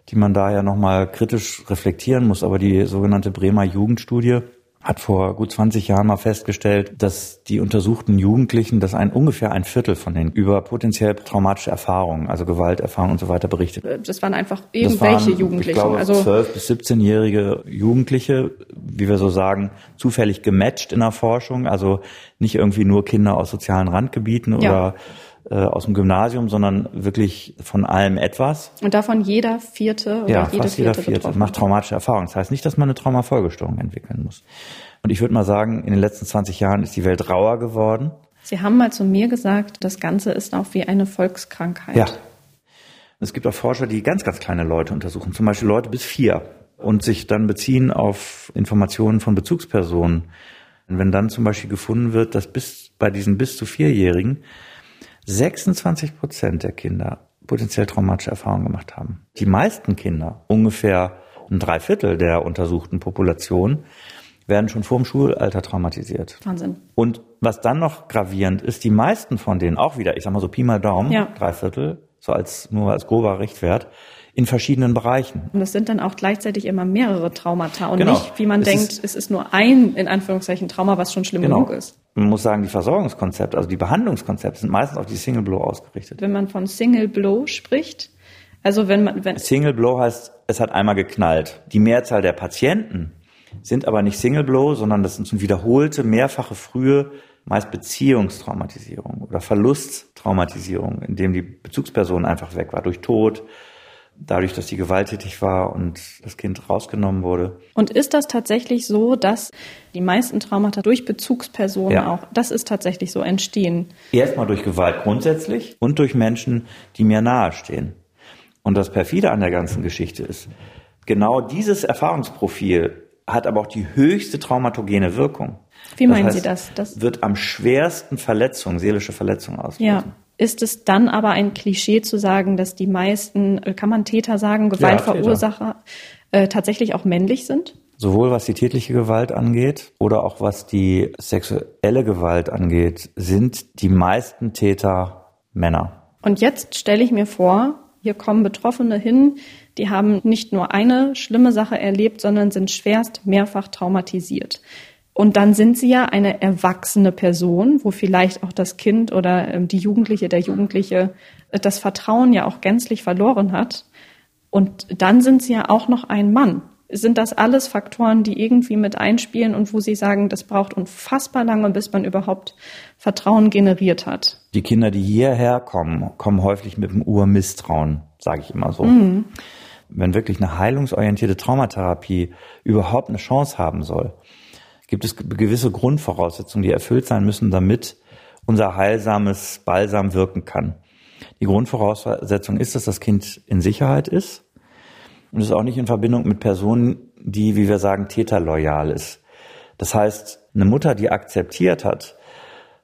die man daher nochmal kritisch reflektieren muss, aber die sogenannte Bremer Jugendstudie hat vor gut 20 Jahren mal festgestellt, dass die untersuchten Jugendlichen, dass ein ungefähr ein Viertel von denen über potenziell traumatische Erfahrungen, also Gewalterfahrungen und so weiter berichtet. Das waren einfach irgendwelche waren, Jugendlichen. Ich glaube, also 12- bis 17-jährige Jugendliche, wie wir so sagen, zufällig gematcht in der Forschung. Also nicht irgendwie nur Kinder aus sozialen Randgebieten Ja. oder äh, aus dem Gymnasium, sondern wirklich von allem etwas. und davon jeder vierte oder Ja, jede fast jeder vierte, Vierte betroffen. macht traumatische Erfahrungen. Das heißt nicht, dass man eine Traumafolgestörung entwickeln muss. Und ich würde mal sagen, in den letzten 20 Jahren ist die Welt rauer geworden. Sie haben mal zu mir gesagt, das Ganze ist auch wie eine Volkskrankheit. Ja. Es gibt auch Forscher, die ganz, ganz kleine Leute untersuchen, zum Beispiel Leute bis vier und sich dann beziehen auf Informationen von Bezugspersonen. Und wenn dann zum Beispiel gefunden wird, dass bis bei diesen bis zu Vierjährigen 26 Prozent der Kinder potenziell traumatische Erfahrungen gemacht haben. Die meisten Kinder, ungefähr ein Dreiviertel der untersuchten Population, werden schon vor dem Schulalter traumatisiert. Wahnsinn. Und was dann noch gravierend ist, die meisten von denen auch wieder, ich sag mal so Pi mal Daumen, Ja. drei Viertel, so als nur als grober Richtwert, in verschiedenen Bereichen. Und es sind dann auch gleichzeitig immer mehrere Traumata und Genau. nicht, wie man Es denkt, ist- es ist nur ein, in Anführungszeichen, Trauma, was schon schlimm Genau. genug ist. Man muss sagen, die Versorgungskonzepte, also die Behandlungskonzepte sind meistens auf die Single Blow ausgerichtet. Wenn man von Single Blow spricht, also wenn man, wenn, Single Blow heißt, es hat einmal geknallt. Die Mehrzahl der Patienten sind aber nicht Single Blow, sondern das sind so wiederholte, mehrfache frühe, meist Beziehungstraumatisierung oder Verlusttraumatisierung, in dem die Bezugsperson einfach weg war durch Tod, dadurch, dass sie gewalttätig war und das Kind rausgenommen wurde. und ist das tatsächlich so, dass die meisten Traumata durch Bezugspersonen Ja. auch, das ist tatsächlich so entstehen? Erstmal durch Gewalt grundsätzlich und durch Menschen, die mir nahestehen. Und das perfide an der ganzen Geschichte ist, genau dieses Erfahrungsprofil hat aber auch die höchste traumatogene Wirkung. Wie meinen heißt, Sie das? Das- wird am schwersten Verletzungen, seelische Verletzungen auslösen. Ja. Ist es dann aber ein Klischee zu sagen, dass die meisten, äh, kann man Täter sagen, Gewaltverursacher äh, tatsächlich auch männlich sind? Sowohl was die tätliche Gewalt angeht oder auch was die sexuelle Gewalt angeht, sind die meisten Täter Männer. Und jetzt stelle ich mir vor, hier kommen Betroffene hin, die haben nicht nur eine schlimme Sache erlebt, sondern sind schwerst mehrfach traumatisiert. Und dann sind sie ja eine erwachsene Person, wo vielleicht auch das Kind oder ähm, die Jugendliche, der Jugendliche äh, das Vertrauen ja auch gänzlich verloren hat. Und dann sind sie ja auch noch ein Mann. Sind das alles Faktoren, die irgendwie mit einspielen und wo Sie sagen, das braucht unfassbar lange, bis man überhaupt Vertrauen generiert hat? Die Kinder, die hierher kommen, kommen häufig mit dem Urmisstrauen, sage ich immer so. Wenn wirklich eine heilungsorientierte Traumatherapie überhaupt eine Chance haben soll, gibt es gewisse Grundvoraussetzungen, die erfüllt sein müssen, damit unser heilsames Balsam wirken kann. Die Grundvoraussetzung ist, dass das Kind in Sicherheit ist und es auch nicht in Verbindung mit Personen, die, wie wir sagen, täterloyal ist. Das heißt, eine Mutter, die akzeptiert hat,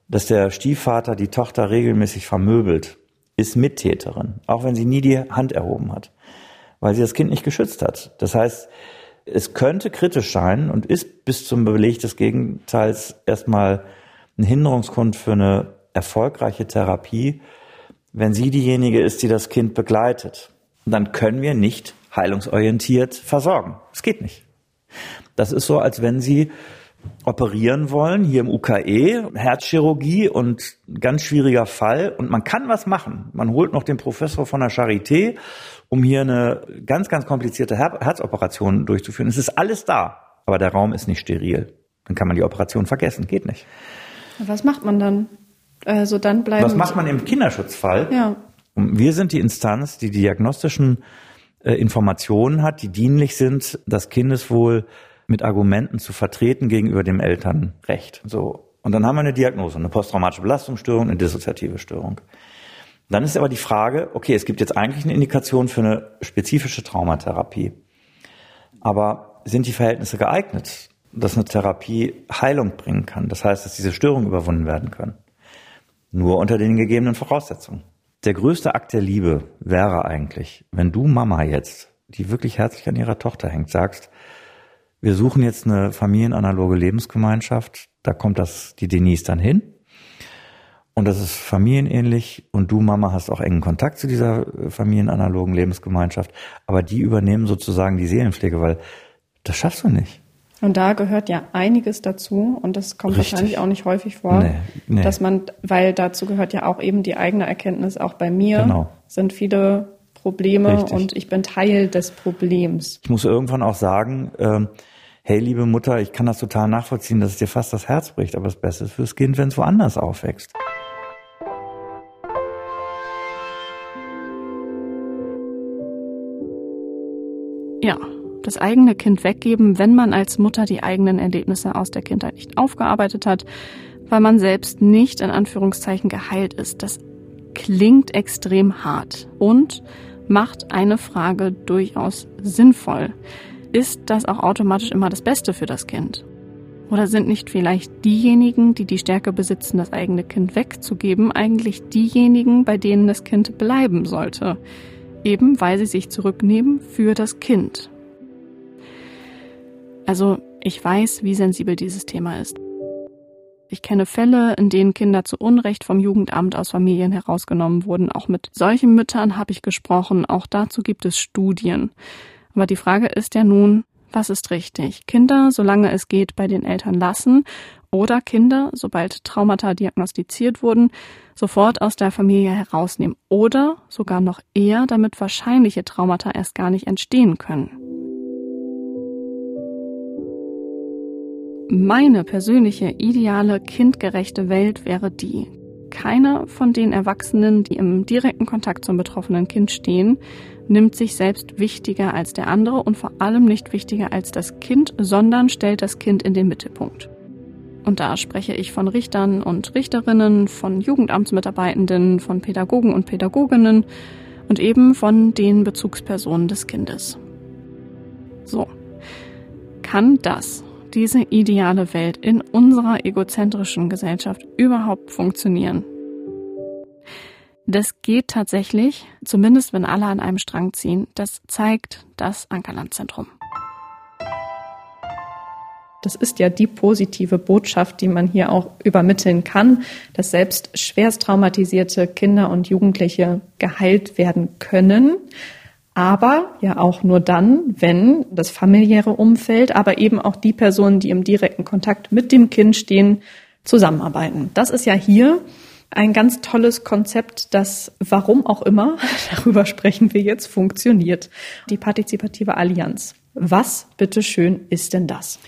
dass der Stiefvater die Tochter regelmäßig vermöbelt, ist Mittäterin, auch wenn sie nie die Hand erhoben hat, weil sie das Kind nicht geschützt hat. Das heißt, es könnte kritisch sein und ist bis zum Beleg des Gegenteils erstmal ein Hinderungsgrund für eine erfolgreiche Therapie, wenn sie diejenige ist, die das Kind begleitet. dann können wir nicht heilungsorientiert versorgen. Es geht nicht. Das ist so, als wenn Sie operieren wollen, hier im UKE, Herzchirurgie und ganz schwieriger Fall. Und man kann was machen. Man holt noch den Professor von der Charité, um hier eine ganz, ganz komplizierte Her Herzoperation durchzuführen. Es ist alles da, aber der Raum ist nicht steril. Dann kann man die Operation vergessen. Geht nicht. Was macht man dann? Also dann bleiben. Was macht man im Kinderschutzfall? Ja. Wir sind die Instanz, die die diagnostischen äh, Informationen hat, die dienlich sind, das Kindeswohl mit Argumenten zu vertreten gegenüber dem Elternrecht. So. Und dann haben wir eine Diagnose, eine posttraumatische Belastungsstörung, eine dissoziative Störung. Dann ist aber die Frage, okay, es gibt jetzt eigentlich eine Indikation für eine spezifische Traumatherapie. Aber sind die Verhältnisse geeignet, dass eine Therapie Heilung bringen kann? Das heißt, dass diese Störungen überwunden werden können. Nur unter den gegebenen Voraussetzungen. Der größte Akt der Liebe wäre eigentlich, wenn du Mama jetzt, die wirklich herzlich an ihrer Tochter hängt, sagst, wir suchen jetzt eine familienanaloge Lebensgemeinschaft. Da kommt das, die Denise dann hin. Und das ist familienähnlich. Und du, Mama, hast auch engen Kontakt zu dieser äh, familienanalogen Lebensgemeinschaft. Aber die übernehmen sozusagen die Seelenpflege, weil das schaffst du nicht. Und da gehört ja einiges dazu, und das kommt Richtig. wahrscheinlich auch nicht häufig vor, nee, nee. dass man, weil dazu gehört ja auch eben die eigene Erkenntnis, auch bei mir genau. sind viele Probleme Richtig. und ich bin Teil des Problems. Ich muss irgendwann auch sagen, ähm, hey liebe Mutter, ich kann das total nachvollziehen, dass es dir fast das Herz bricht, aber das Beste ist fürs Kind, wenn es woanders aufwächst. Ja, das eigene Kind weggeben, wenn man als Mutter die eigenen Erlebnisse aus der Kindheit nicht aufgearbeitet hat, weil man selbst nicht in Anführungszeichen geheilt ist. Das klingt extrem hart und macht eine Frage durchaus sinnvoll. Ist das auch automatisch immer das Beste für das Kind? Oder sind nicht vielleicht diejenigen, die die Stärke besitzen, das eigene Kind wegzugeben, eigentlich diejenigen, bei denen das Kind bleiben sollte? Eben weil sie sich zurücknehmen für das Kind. Also ich weiß, wie sensibel dieses Thema ist. Ich kenne Fälle, in denen Kinder zu Unrecht vom Jugendamt aus Familien herausgenommen wurden. Auch mit solchen Müttern habe ich gesprochen. Auch dazu gibt es Studien. Aber die Frage ist ja nun, was ist richtig? Kinder, solange es geht, bei den Eltern lassen oder Kinder, sobald Traumata diagnostiziert wurden, sofort aus der Familie herausnehmen oder sogar noch eher, damit wahrscheinliche Traumata erst gar nicht entstehen können. Meine persönliche ideale kindgerechte Welt wäre die. Keiner von den Erwachsenen, die im direkten Kontakt zum betroffenen Kind stehen, nimmt sich selbst wichtiger als der andere und vor allem nicht wichtiger als das Kind, sondern stellt das Kind in den Mittelpunkt. Und da spreche ich von Richtern und Richterinnen, von Jugendamtsmitarbeitenden, von Pädagogen und Pädagoginnen und eben von den Bezugspersonen des Kindes. So. Kann das diese ideale Welt in unserer egozentrischen Gesellschaft überhaupt funktionieren? Das geht tatsächlich, zumindest wenn alle an einem Strang ziehen. Das zeigt das Ankerlandzentrum. Das ist ja die positive Botschaft, die man hier auch übermitteln kann, dass selbst schwerst traumatisierte Kinder und Jugendliche geheilt werden können aber ja auch nur dann, wenn das familiäre Umfeld, aber eben auch die Personen, die im direkten Kontakt mit dem Kind stehen, zusammenarbeiten. Das ist ja hier ein ganz tolles Konzept, das warum auch immer, darüber sprechen wir jetzt, funktioniert. Die partizipative Allianz. Was bitteschön ist denn das?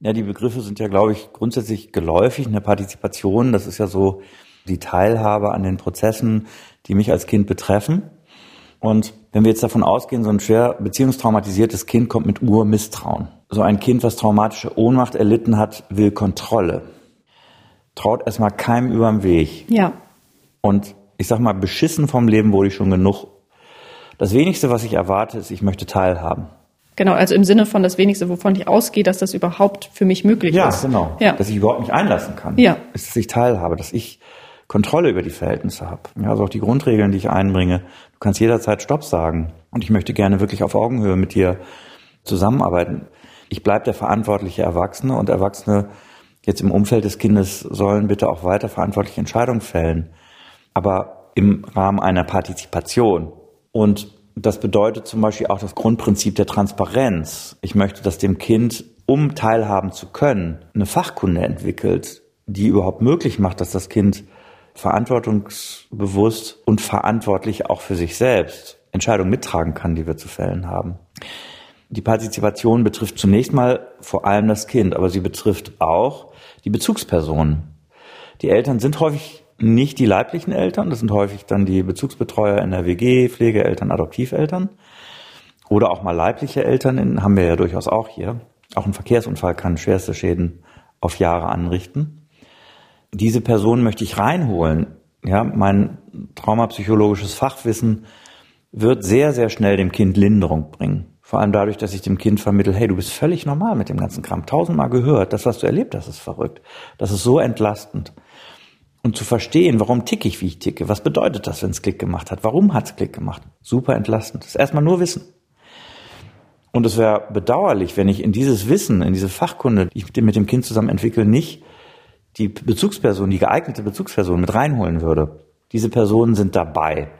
Ja, die Begriffe sind ja, glaube ich, grundsätzlich geläufig. Eine Partizipation, das ist ja so die Teilhabe an den Prozessen, die mich als Kind betreffen. Und wenn wir jetzt davon ausgehen, so ein schwer beziehungstraumatisiertes Kind kommt mit Urmisstrauen. So ein Kind, was traumatische Ohnmacht erlitten hat, will Kontrolle. Traut erstmal keinem überm Weg. Ja. Und ich sag mal, beschissen vom Leben wurde ich schon genug. Das wenigste, was ich erwarte, ist, ich möchte teilhaben. Genau, also im Sinne von das wenigste, wovon ich ausgehe, dass das überhaupt für mich möglich ja, ist. Genau. Ja, genau. Dass ich überhaupt nicht einlassen kann. Ja. Ist, dass ich teilhabe, dass ich Kontrolle über die Verhältnisse habe. Ja, also auch die Grundregeln, die ich einbringe. Du kannst jederzeit Stopp sagen. Und ich möchte gerne wirklich auf Augenhöhe mit dir zusammenarbeiten. Ich bleibe der verantwortliche Erwachsene und Erwachsene jetzt im Umfeld des Kindes sollen bitte auch weiter verantwortliche Entscheidungen fällen, aber im Rahmen einer Partizipation. Und das bedeutet zum Beispiel auch das Grundprinzip der Transparenz. Ich möchte, dass dem Kind, um teilhaben zu können, eine Fachkunde entwickelt, die überhaupt möglich macht, dass das Kind verantwortungsbewusst und verantwortlich auch für sich selbst Entscheidungen mittragen kann, die wir zu fällen haben. Die Partizipation betrifft zunächst mal vor allem das Kind, aber sie betrifft auch die Bezugspersonen. Die Eltern sind häufig nicht die leiblichen Eltern, das sind häufig dann die Bezugsbetreuer in der WG, Pflegeeltern, Adoptiveltern oder auch mal leibliche Eltern, haben wir ja durchaus auch hier. Auch ein Verkehrsunfall kann schwerste Schäden auf Jahre anrichten. Diese Person möchte ich reinholen. Ja, mein traumapsychologisches Fachwissen wird sehr, sehr schnell dem Kind Linderung bringen. Vor allem dadurch, dass ich dem Kind vermittel, hey, du bist völlig normal mit dem ganzen Kram. Tausendmal gehört. Das, was du erlebt hast, ist verrückt. Das ist so entlastend. Und zu verstehen, warum ticke ich, wie ich ticke. Was bedeutet das, wenn es Klick gemacht hat? Warum hat es Klick gemacht? Super entlastend. Das ist erstmal nur Wissen. Und es wäre bedauerlich, wenn ich in dieses Wissen, in diese Fachkunde, die ich mit dem Kind zusammen entwickle, nicht die Bezugsperson, die geeignete Bezugsperson mit reinholen würde. Diese Personen sind dabei.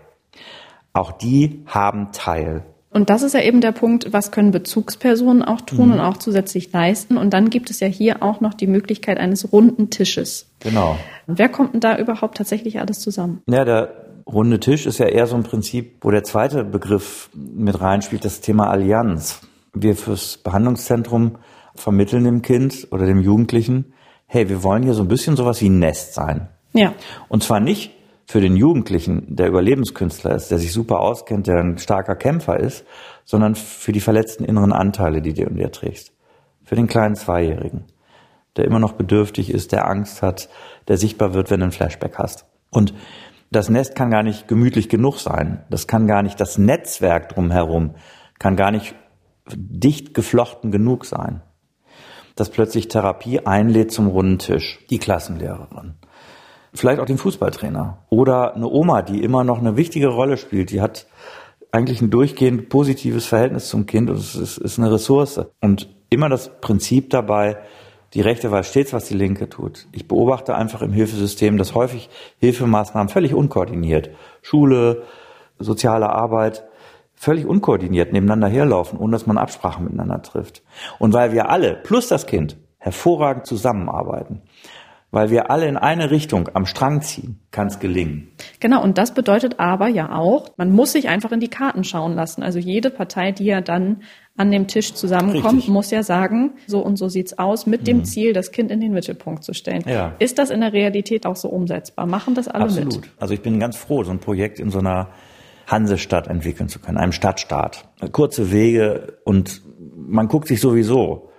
Auch die haben Teil. Und das ist ja eben der Punkt, was können Bezugspersonen auch tun mhm. und auch zusätzlich leisten. Und dann gibt es ja hier auch noch die Möglichkeit eines runden Tisches. Genau. Und wer kommt denn da überhaupt tatsächlich alles zusammen? Ja, der runde Tisch ist ja eher so ein Prinzip, wo der zweite Begriff mit reinspielt, das Thema Allianz. Wir fürs Behandlungszentrum vermitteln dem Kind oder dem Jugendlichen, hey, wir wollen hier so ein bisschen sowas wie ein Nest sein. Ja. Und zwar nicht für den Jugendlichen, der Überlebenskünstler ist, der sich super auskennt, der ein starker Kämpfer ist, sondern für die verletzten inneren Anteile, die du in dir trägst. Für den kleinen Zweijährigen, der immer noch bedürftig ist, der Angst hat, der sichtbar wird, wenn du ein Flashback hast. Und das Nest kann gar nicht gemütlich genug sein. Das kann gar nicht, das Netzwerk drumherum kann gar nicht dicht geflochten genug sein. Dass plötzlich Therapie einlädt zum runden Tisch. Die Klassenlehrerin vielleicht auch den Fußballtrainer oder eine Oma, die immer noch eine wichtige Rolle spielt. Die hat eigentlich ein durchgehend positives Verhältnis zum Kind und es ist, ist eine Ressource. Und immer das Prinzip dabei, die Rechte weiß stets, was die Linke tut. Ich beobachte einfach im Hilfesystem, dass häufig Hilfemaßnahmen völlig unkoordiniert, Schule, soziale Arbeit, völlig unkoordiniert nebeneinander herlaufen, ohne dass man Absprachen miteinander trifft. Und weil wir alle, plus das Kind, hervorragend zusammenarbeiten, weil wir alle in eine Richtung am Strang ziehen, kann es gelingen. Genau, und das bedeutet aber ja auch, man muss sich einfach in die Karten schauen lassen. Also jede Partei, die ja dann an dem Tisch zusammenkommt, Richtig. muss ja sagen, so und so sieht's aus, mit dem mhm. Ziel, das Kind in den Mittelpunkt zu stellen. Ja. Ist das in der Realität auch so umsetzbar? Machen das alle Absolut. mit? Also ich bin ganz froh, so ein Projekt in so einer Hansestadt entwickeln zu können, einem Stadtstaat. Kurze Wege und man guckt sich sowieso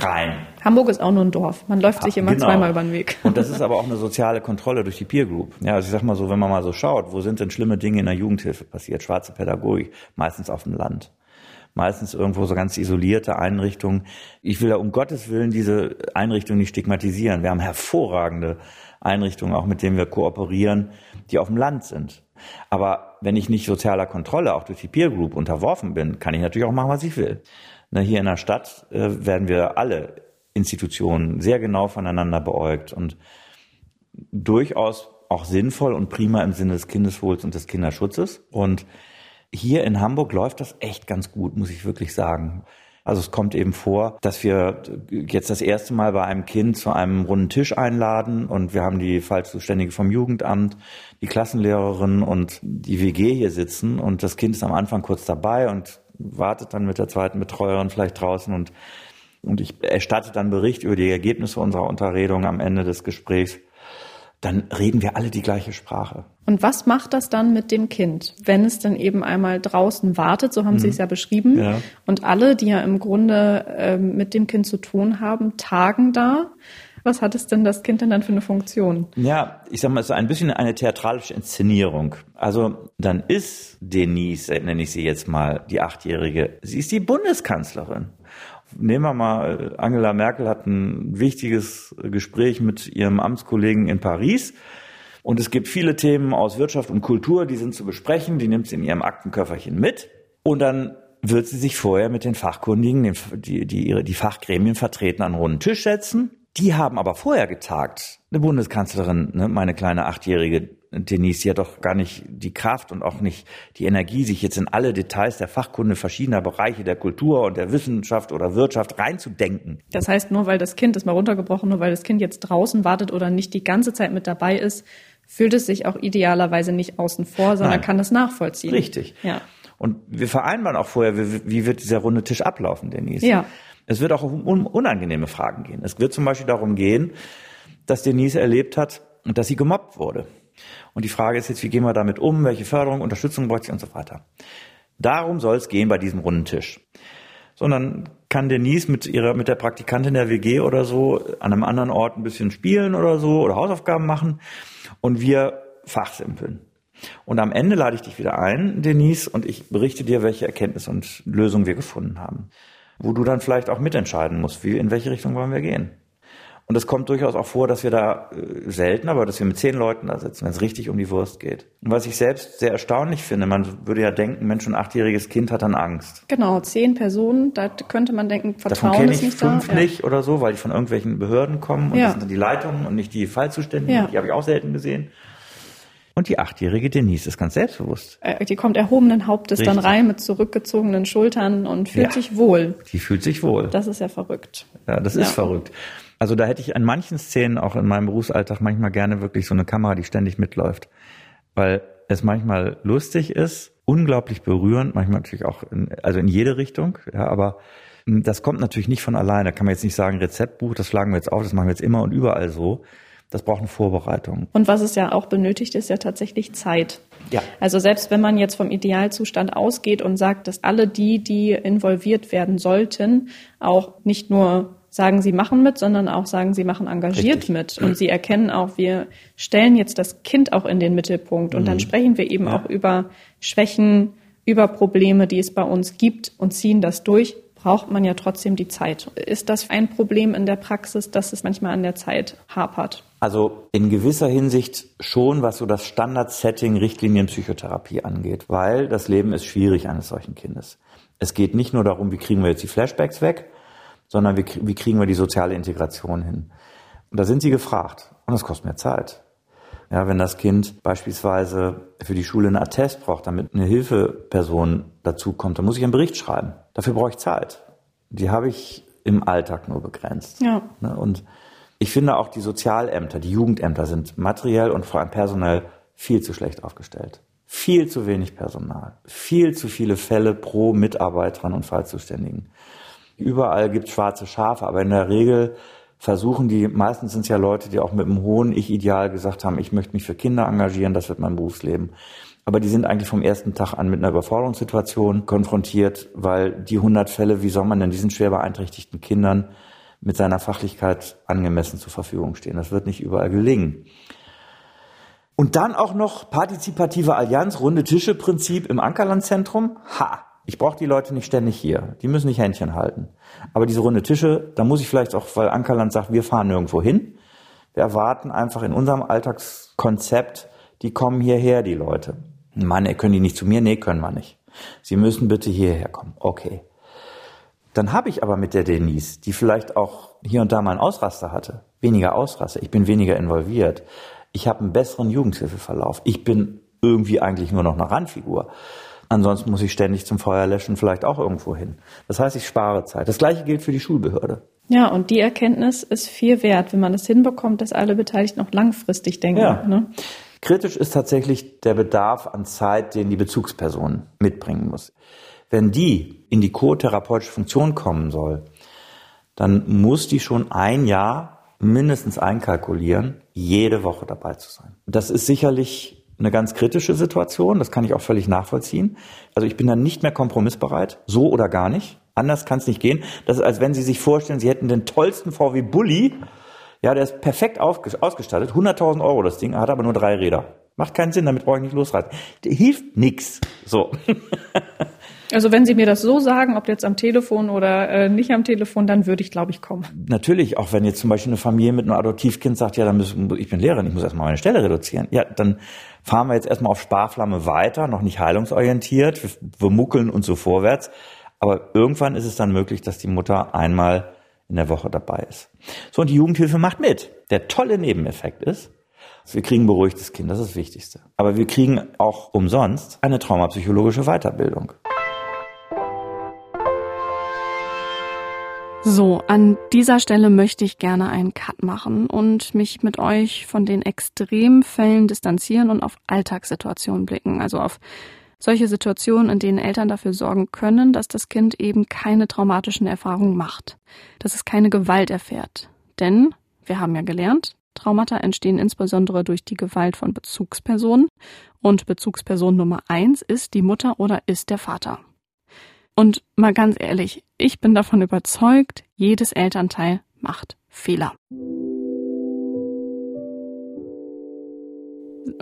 rein. Hamburg ist auch nur ein Dorf. Man läuft sich immer genau. zweimal über den Weg. Und das ist aber auch eine soziale Kontrolle durch die Peer Group. Ja, also ich sag mal so, wenn man mal so schaut, wo sind denn schlimme Dinge in der Jugendhilfe passiert? Schwarze Pädagogik, meistens auf dem Land. Meistens irgendwo so ganz isolierte Einrichtungen. Ich will ja um Gottes Willen diese Einrichtungen nicht stigmatisieren. Wir haben hervorragende Einrichtungen, auch mit denen wir kooperieren, die auf dem Land sind. Aber wenn ich nicht sozialer Kontrolle, auch durch die Peer Group unterworfen bin, kann ich natürlich auch machen, was ich will. Na, hier in der Stadt äh, werden wir alle Institutionen sehr genau voneinander beäugt und durchaus auch sinnvoll und prima im Sinne des Kindeswohls und des Kinderschutzes. Und hier in Hamburg läuft das echt ganz gut, muss ich wirklich sagen. Also es kommt eben vor, dass wir jetzt das erste Mal bei einem Kind zu einem runden Tisch einladen und wir haben die Fallzuständige vom Jugendamt, die Klassenlehrerin und die WG hier sitzen und das Kind ist am Anfang kurz dabei und wartet dann mit der zweiten Betreuerin vielleicht draußen und, und ich erstatte dann Bericht über die Ergebnisse unserer Unterredung am Ende des Gesprächs. Dann reden wir alle die gleiche Sprache. Und was macht das dann mit dem Kind, wenn es dann eben einmal draußen wartet, so haben mhm. Sie es ja beschrieben, ja. und alle, die ja im Grunde äh, mit dem Kind zu tun haben, tagen da was hat es denn das Kind denn dann für eine Funktion? Ja, ich sag mal, ist ein bisschen eine theatralische Inszenierung. Also dann ist Denise, nenne ich sie jetzt mal, die Achtjährige, sie ist die Bundeskanzlerin. Nehmen wir mal, Angela Merkel hat ein wichtiges Gespräch mit ihrem Amtskollegen in Paris. Und es gibt viele Themen aus Wirtschaft und Kultur, die sind zu besprechen, die nimmt sie in ihrem Aktenköfferchen mit. Und dann wird sie sich vorher mit den Fachkundigen, die, die ihre, die Fachgremien vertreten, an einen runden Tisch setzen Die haben aber vorher getagt. Eine Bundeskanzlerin, ne, meine kleine achtjährige Denise, die hat doch gar nicht die Kraft und auch nicht die Energie, sich jetzt in alle Details der Fachkunde verschiedener Bereiche der Kultur und der Wissenschaft oder Wirtschaft reinzudenken. Das heißt, nur weil das Kind, das mal runtergebrochen, nur weil das Kind jetzt draußen wartet oder nicht die ganze Zeit mit dabei ist, fühlt es sich auch idealerweise nicht außen vor, sondern Nein. kann das nachvollziehen. Richtig. Ja. Und wir vereinbaren auch vorher, wie, wie wird dieser runde Tisch ablaufen, Denise? Ja. Es wird auch um unangenehme Fragen gehen. Es wird zum Beispiel darum gehen, dass Denise erlebt hat, dass sie gemobbt wurde. Und die Frage ist jetzt, wie gehen wir damit um? Welche Förderung, Unterstützung bräuchte sie und so weiter. Darum soll es gehen bei diesem runden Tisch. Sondern kann Denise mit ihrer, mit der Praktikantin der WG oder so an einem anderen Ort ein bisschen spielen oder so oder Hausaufgaben machen und wir fachsimpeln. Und am Ende lade ich dich wieder ein, Denise, und ich berichte dir, welche Erkenntnisse und Lösungen wir gefunden haben wo du dann vielleicht auch mitentscheiden musst, wie, in welche Richtung wollen wir gehen. Und es kommt durchaus auch vor, dass wir da äh, selten, aber dass wir mit zehn Leuten da sitzen, wenn es richtig um die Wurst geht. Und was ich selbst sehr erstaunlich finde, man würde ja denken, Mensch, ein achtjähriges Kind hat dann Angst. Genau, zehn Personen, da könnte man denken, Vertrauen Davon ist nicht fünf da. nicht ja. oder so, weil die von irgendwelchen Behörden kommen und ja. das sind dann die Leitungen und nicht die Fallzuständigen. Ja. Die habe ich auch selten gesehen. Und die achtjährige Denise ist ganz selbstbewusst. Äh, die kommt erhobenen Hauptes Richtig. dann rein mit zurückgezogenen Schultern und fühlt ja, sich wohl. Die fühlt sich wohl. Das ist ja verrückt. Ja, das ja. ist verrückt. Also da hätte ich an manchen Szenen auch in meinem Berufsalltag manchmal gerne wirklich so eine Kamera, die ständig mitläuft. Weil es manchmal lustig ist, unglaublich berührend, manchmal natürlich auch, in, also in jede Richtung, ja, aber das kommt natürlich nicht von alleine. Da kann man jetzt nicht sagen, Rezeptbuch, das schlagen wir jetzt auf, das machen wir jetzt immer und überall so, das braucht eine Vorbereitung. Und was es ja auch benötigt, ist ja tatsächlich Zeit. Ja. Also selbst wenn man jetzt vom Idealzustand ausgeht und sagt, dass alle die, die involviert werden sollten, auch nicht nur sagen, sie machen mit, sondern auch sagen, sie machen engagiert Richtig. mit. Und sie erkennen auch, wir stellen jetzt das Kind auch in den Mittelpunkt. Und mhm. dann sprechen wir eben ja. auch über Schwächen, über Probleme, die es bei uns gibt und ziehen das durch braucht man ja trotzdem die Zeit. Ist das ein Problem in der Praxis, dass es manchmal an der Zeit hapert? Also in gewisser Hinsicht schon, was so das Standard-Setting Richtlinien Psychotherapie angeht, weil das Leben ist schwierig eines solchen Kindes. Es geht nicht nur darum, wie kriegen wir jetzt die Flashbacks weg, sondern wie, wie kriegen wir die soziale Integration hin. Und da sind sie gefragt. Und das kostet mehr Zeit. Ja, wenn das Kind beispielsweise für die Schule einen Attest braucht, damit eine Hilfeperson dazukommt, dann muss ich einen Bericht schreiben. Dafür brauche ich Zeit. Die habe ich im Alltag nur begrenzt. Ja. Ne, und ich finde auch die Sozialämter, die Jugendämter sind materiell und vor allem personell viel zu schlecht aufgestellt. Viel zu wenig Personal. Viel zu viele Fälle pro Mitarbeiterin und Fallzuständigen. Überall gibt es schwarze Schafe, aber in der Regel versuchen die, meistens sind es ja Leute, die auch mit einem hohen Ich-Ideal gesagt haben, ich möchte mich für Kinder engagieren, das wird mein Berufsleben. Aber die sind eigentlich vom ersten Tag an mit einer Überforderungssituation konfrontiert, weil die 100 Fälle, wie soll man denn diesen schwer beeinträchtigten Kindern mit seiner Fachlichkeit angemessen zur Verfügung stehen? Das wird nicht überall gelingen. Und dann auch noch partizipative Allianz, runde Tische Prinzip im Ankerlandzentrum. Ha! Ich brauche die Leute nicht ständig hier. Die müssen nicht Händchen halten. Aber diese runde Tische, da muss ich vielleicht auch, weil Ankerland sagt, wir fahren nirgendwo hin. Wir erwarten einfach in unserem Alltagskonzept, die kommen hierher, die Leute. Mann, können die nicht zu mir? Nee, können wir nicht. Sie müssen bitte hierher kommen. Okay. Dann habe ich aber mit der Denise, die vielleicht auch hier und da mal einen Ausraster hatte, weniger Ausraster, ich bin weniger involviert, ich habe einen besseren Jugendhilfeverlauf, ich bin irgendwie eigentlich nur noch eine Randfigur. Ansonsten muss ich ständig zum Feuerlöschen vielleicht auch irgendwo hin. Das heißt, ich spare Zeit. Das gleiche gilt für die Schulbehörde. Ja, und die Erkenntnis ist viel wert, wenn man es hinbekommt, dass alle Beteiligten auch langfristig denken. Ja. Ne? Kritisch ist tatsächlich der Bedarf an Zeit, den die Bezugsperson mitbringen muss. Wenn die in die co-therapeutische Funktion kommen soll, dann muss die schon ein Jahr mindestens einkalkulieren, jede Woche dabei zu sein. Das ist sicherlich eine ganz kritische Situation. Das kann ich auch völlig nachvollziehen. Also ich bin dann nicht mehr kompromissbereit, so oder gar nicht. Anders kann es nicht gehen. Das ist, als wenn Sie sich vorstellen, Sie hätten den tollsten VW Bulli. Ja, der ist perfekt ausgestattet. 100.000 Euro das Ding, hat aber nur drei Räder. Macht keinen Sinn, damit brauche ich nicht losreiten. Hilft nix. So. Also wenn Sie mir das so sagen, ob jetzt am Telefon oder äh, nicht am Telefon, dann würde ich, glaube ich, kommen. Natürlich, auch wenn jetzt zum Beispiel eine Familie mit einem Adoptivkind sagt, ja, dann müssen, ich bin Lehrerin, ich muss erstmal meine Stelle reduzieren. Ja, dann fahren wir jetzt erstmal auf Sparflamme weiter, noch nicht heilungsorientiert, wir, wir muckeln uns so vorwärts. Aber irgendwann ist es dann möglich, dass die Mutter einmal in der Woche dabei ist. So, und die Jugendhilfe macht mit. Der tolle Nebeneffekt ist, wir kriegen beruhigtes Kind, das ist das Wichtigste. Aber wir kriegen auch umsonst eine traumapsychologische Weiterbildung. So, an dieser Stelle möchte ich gerne einen Cut machen und mich mit euch von den Extremfällen distanzieren und auf Alltagssituationen blicken, also auf solche Situationen, in denen Eltern dafür sorgen können, dass das Kind eben keine traumatischen Erfahrungen macht, dass es keine Gewalt erfährt. Denn, wir haben ja gelernt, Traumata entstehen insbesondere durch die Gewalt von Bezugspersonen und Bezugsperson Nummer eins ist die Mutter oder ist der Vater. Und mal ganz ehrlich, ich bin davon überzeugt, jedes Elternteil macht Fehler.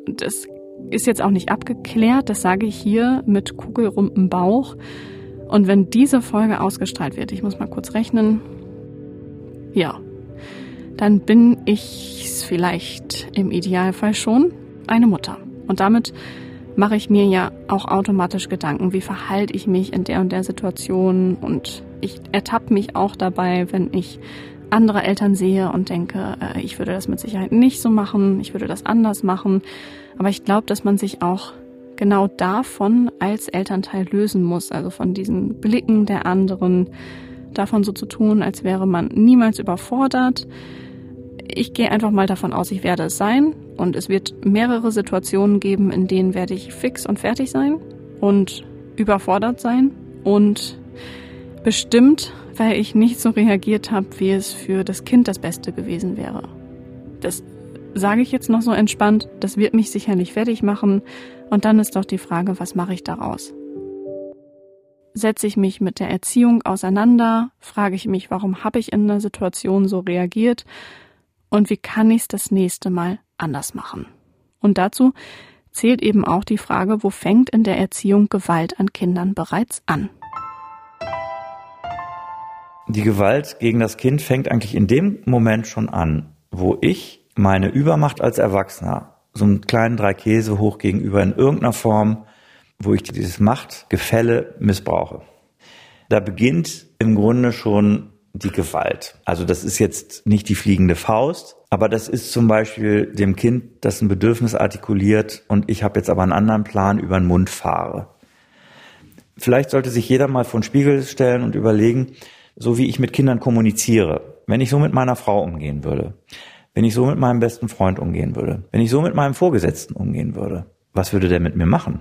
Das ist jetzt auch nicht abgeklärt, das sage ich hier mit kugelrundem Bauch. Und wenn diese Folge ausgestrahlt wird, ich muss mal kurz rechnen, ja, dann bin ich vielleicht im Idealfall schon eine Mutter. Und damit mache ich mir ja auch automatisch Gedanken, wie verhalte ich mich in der und der Situation und ich ertappe mich auch dabei, wenn ich andere Eltern sehe und denke, äh, ich würde das mit Sicherheit nicht so machen, ich würde das anders machen. Aber ich glaube, dass man sich auch genau davon als Elternteil lösen muss, also von diesen Blicken der anderen, davon so zu tun, als wäre man niemals überfordert. Ich gehe einfach mal davon aus, ich werde es sein und es wird mehrere Situationen geben, in denen werde ich fix und fertig sein und überfordert sein und bestimmt weil ich nicht so reagiert habe, wie es für das Kind das Beste gewesen wäre. Das sage ich jetzt noch so entspannt, das wird mich sicherlich fertig machen und dann ist doch die Frage, was mache ich daraus? Setze ich mich mit der Erziehung auseinander, frage ich mich, warum habe ich in der Situation so reagiert und wie kann ich es das nächste Mal anders machen? Und dazu zählt eben auch die Frage, wo fängt in der Erziehung Gewalt an Kindern bereits an? Die Gewalt gegen das Kind fängt eigentlich in dem Moment schon an, wo ich meine Übermacht als Erwachsener, so einen kleinen drei Käse hoch gegenüber in irgendeiner Form, wo ich dieses Machtgefälle missbrauche. Da beginnt im Grunde schon die Gewalt. Also das ist jetzt nicht die fliegende Faust, aber das ist zum Beispiel dem Kind, das ein Bedürfnis artikuliert und ich habe jetzt aber einen anderen Plan über den Mund fahre. Vielleicht sollte sich jeder mal vor den Spiegel stellen und überlegen, so wie ich mit Kindern kommuniziere, wenn ich so mit meiner Frau umgehen würde, wenn ich so mit meinem besten Freund umgehen würde, wenn ich so mit meinem Vorgesetzten umgehen würde, was würde der mit mir machen?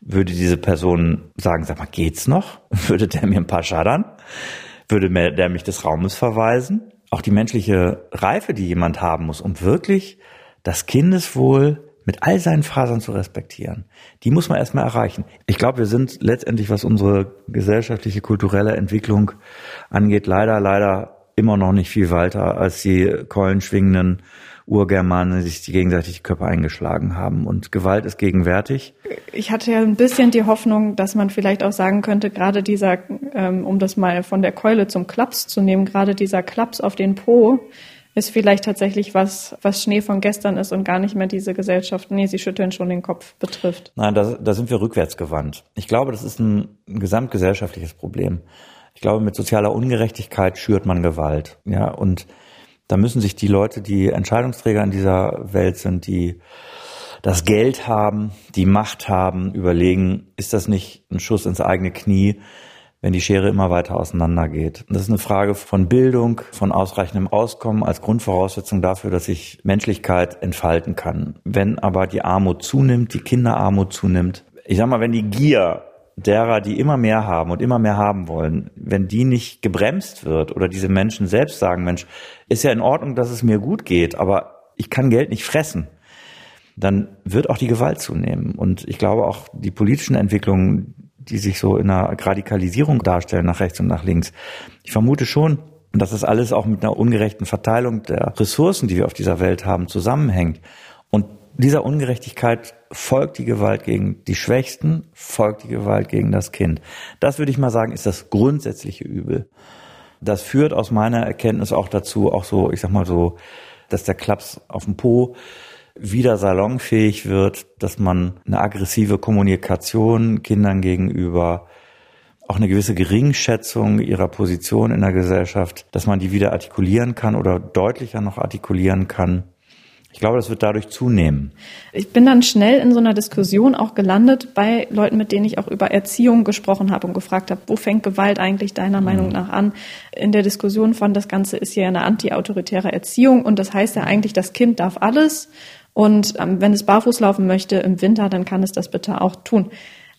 Würde diese Person sagen, sag mal, geht's noch? Würde der mir ein paar schadern? Würde der mich des Raumes verweisen? Auch die menschliche Reife, die jemand haben muss, um wirklich das Kindeswohl mit all seinen Fasern zu respektieren, die muss man erstmal erreichen. Ich glaube, wir sind letztendlich, was unsere gesellschaftliche, kulturelle Entwicklung angeht, leider, leider immer noch nicht viel weiter als die keulenschwingenden Urgermanen, sich gegenseitig die Körper eingeschlagen haben. Und Gewalt ist gegenwärtig. Ich hatte ja ein bisschen die Hoffnung, dass man vielleicht auch sagen könnte, gerade dieser, ähm, um das mal von der Keule zum Klaps zu nehmen, gerade dieser Klaps auf den Po, ist vielleicht tatsächlich was, was Schnee von gestern ist und gar nicht mehr diese Gesellschaft, nee, sie schütteln schon den Kopf betrifft. Nein, da, da sind wir rückwärts gewandt. Ich glaube, das ist ein, ein gesamtgesellschaftliches Problem. Ich glaube, mit sozialer Ungerechtigkeit schürt man Gewalt. Ja, und da müssen sich die Leute, die Entscheidungsträger in dieser Welt sind, die das Geld haben, die Macht haben, überlegen, ist das nicht ein Schuss ins eigene Knie, wenn die Schere immer weiter auseinandergeht. Das ist eine Frage von Bildung, von ausreichendem Auskommen als Grundvoraussetzung dafür, dass sich Menschlichkeit entfalten kann. Wenn aber die Armut zunimmt, die Kinderarmut zunimmt, ich sag mal, wenn die Gier derer, die immer mehr haben und immer mehr haben wollen, wenn die nicht gebremst wird oder diese Menschen selbst sagen, Mensch, ist ja in Ordnung, dass es mir gut geht, aber ich kann Geld nicht fressen, dann wird auch die Gewalt zunehmen. Und ich glaube auch die politischen Entwicklungen, die sich so in einer Radikalisierung darstellen, nach rechts und nach links. Ich vermute schon, dass das alles auch mit einer ungerechten Verteilung der Ressourcen, die wir auf dieser Welt haben, zusammenhängt. Und dieser Ungerechtigkeit folgt die Gewalt gegen die Schwächsten, folgt die Gewalt gegen das Kind. Das würde ich mal sagen, ist das grundsätzliche Übel. Das führt aus meiner Erkenntnis auch dazu, auch so, ich sag mal so, dass der Klaps auf dem Po wieder salonfähig wird, dass man eine aggressive Kommunikation Kindern gegenüber auch eine gewisse Geringschätzung ihrer Position in der Gesellschaft, dass man die wieder artikulieren kann oder deutlicher noch artikulieren kann. Ich glaube, das wird dadurch zunehmen. Ich bin dann schnell in so einer Diskussion auch gelandet bei Leuten, mit denen ich auch über Erziehung gesprochen habe und gefragt habe, wo fängt Gewalt eigentlich deiner mhm. Meinung nach an? In der Diskussion von, das Ganze ist ja eine antiautoritäre Erziehung und das heißt ja eigentlich, das Kind darf alles und ähm, wenn es barfuß laufen möchte im Winter, dann kann es das bitte auch tun.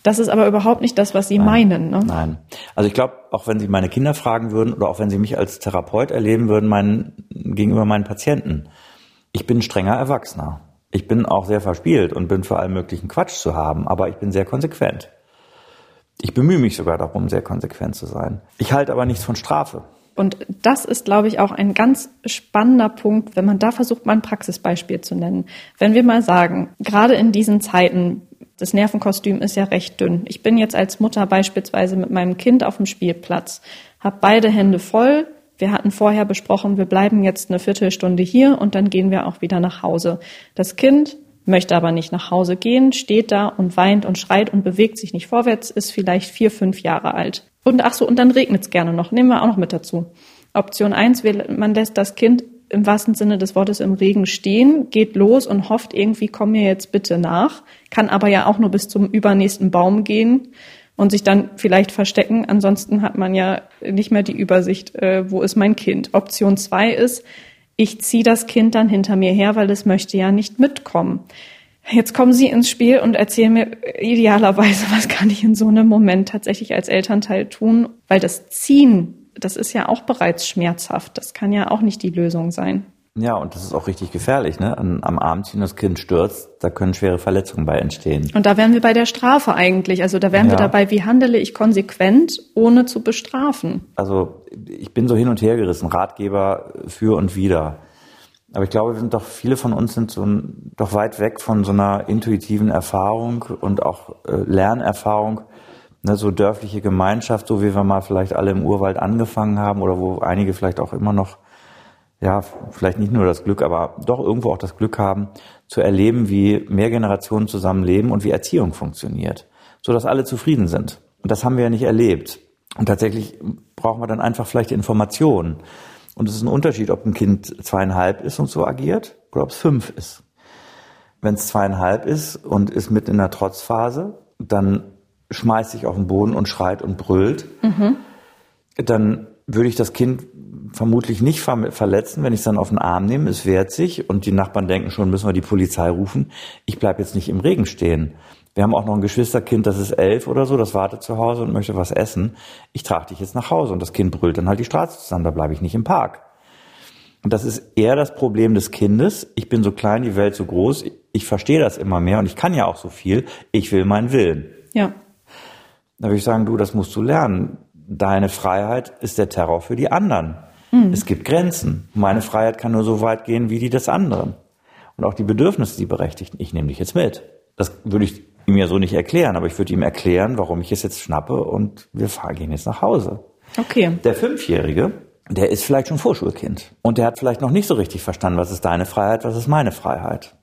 Das ist aber überhaupt nicht das, was Sie Nein. meinen. Ne? Nein. Also ich glaube, auch wenn Sie meine Kinder fragen würden oder auch wenn Sie mich als Therapeut erleben würden, meinen, gegenüber meinen Patienten, ich bin strenger Erwachsener. Ich bin auch sehr verspielt und bin für allen möglichen Quatsch zu haben, aber ich bin sehr konsequent. Ich bemühe mich sogar darum, sehr konsequent zu sein. Ich halte aber nichts von Strafe. Und das ist, glaube ich, auch ein ganz spannender Punkt, wenn man da versucht, mal ein Praxisbeispiel zu nennen. Wenn wir mal sagen, gerade in diesen Zeiten, das Nervenkostüm ist ja recht dünn. Ich bin jetzt als Mutter beispielsweise mit meinem Kind auf dem Spielplatz, habe beide Hände voll, wir hatten vorher besprochen, wir bleiben jetzt eine Viertelstunde hier und dann gehen wir auch wieder nach Hause. Das Kind möchte aber nicht nach Hause gehen, steht da und weint und schreit und bewegt sich nicht vorwärts, ist vielleicht vier, fünf Jahre alt. Und ach so, und dann regnet es gerne noch. Nehmen wir auch noch mit dazu. Option eins: man lässt das Kind im wahrsten Sinne des Wortes im Regen stehen, geht los und hofft irgendwie, komm mir jetzt bitte nach, kann aber ja auch nur bis zum übernächsten Baum gehen und sich dann vielleicht verstecken. Ansonsten hat man ja nicht mehr die Übersicht, äh, wo ist mein Kind. Option zwei ist, ich ziehe das Kind dann hinter mir her, weil es möchte ja nicht mitkommen. Jetzt kommen Sie ins Spiel und erzählen mir idealerweise, was kann ich in so einem Moment tatsächlich als Elternteil tun, weil das Ziehen, das ist ja auch bereits schmerzhaft. Das kann ja auch nicht die Lösung sein. Ja, und das ist auch richtig gefährlich. Ne? Am Abend, wenn das Kind stürzt, da können schwere Verletzungen bei entstehen. Und da wären wir bei der Strafe eigentlich. Also da wären ja. wir dabei, wie handele ich konsequent, ohne zu bestrafen. Also ich bin so hin und her gerissen, Ratgeber für und wieder. Aber ich glaube, wir sind doch, viele von uns sind so doch weit weg von so einer intuitiven Erfahrung und auch äh, Lernerfahrung. Ne, so dörfliche Gemeinschaft, so wie wir mal vielleicht alle im Urwald angefangen haben oder wo einige vielleicht auch immer noch ja, vielleicht nicht nur das Glück, aber doch irgendwo auch das Glück haben, zu erleben, wie mehr Generationen zusammenleben und wie Erziehung funktioniert, so dass alle zufrieden sind. Und das haben wir ja nicht erlebt. Und tatsächlich brauchen wir dann einfach vielleicht Informationen. Und es ist ein Unterschied, ob ein Kind zweieinhalb ist und so agiert oder ob es fünf ist. Wenn es zweieinhalb ist und ist mitten in der Trotzphase, dann schmeißt sich auf den Boden und schreit und brüllt, mhm. dann würde ich das Kind vermutlich nicht verletzen, wenn ich es dann auf den Arm nehme, es wehrt sich und die Nachbarn denken schon, müssen wir die Polizei rufen. Ich bleibe jetzt nicht im Regen stehen. Wir haben auch noch ein Geschwisterkind, das ist elf oder so, das wartet zu Hause und möchte was essen. Ich trage dich jetzt nach Hause und das Kind brüllt dann halt die Straße zusammen, da bleibe ich nicht im Park. Und das ist eher das Problem des Kindes. Ich bin so klein, die Welt so groß, ich verstehe das immer mehr und ich kann ja auch so viel. Ich will meinen Willen. Ja. Da würde ich sagen, du, das musst du lernen. Deine Freiheit ist der Terror für die anderen. Mhm. Es gibt Grenzen. Meine Freiheit kann nur so weit gehen wie die des anderen. Und auch die Bedürfnisse, die Berechtigten. Ich nehme dich jetzt mit. Das würde ich ihm ja so nicht erklären, aber ich würde ihm erklären, warum ich es jetzt schnappe und wir fahren, gehen jetzt nach Hause. Okay. Der Fünfjährige, der ist vielleicht schon Vorschulkind. Und der hat vielleicht noch nicht so richtig verstanden, was ist deine Freiheit, was ist meine Freiheit.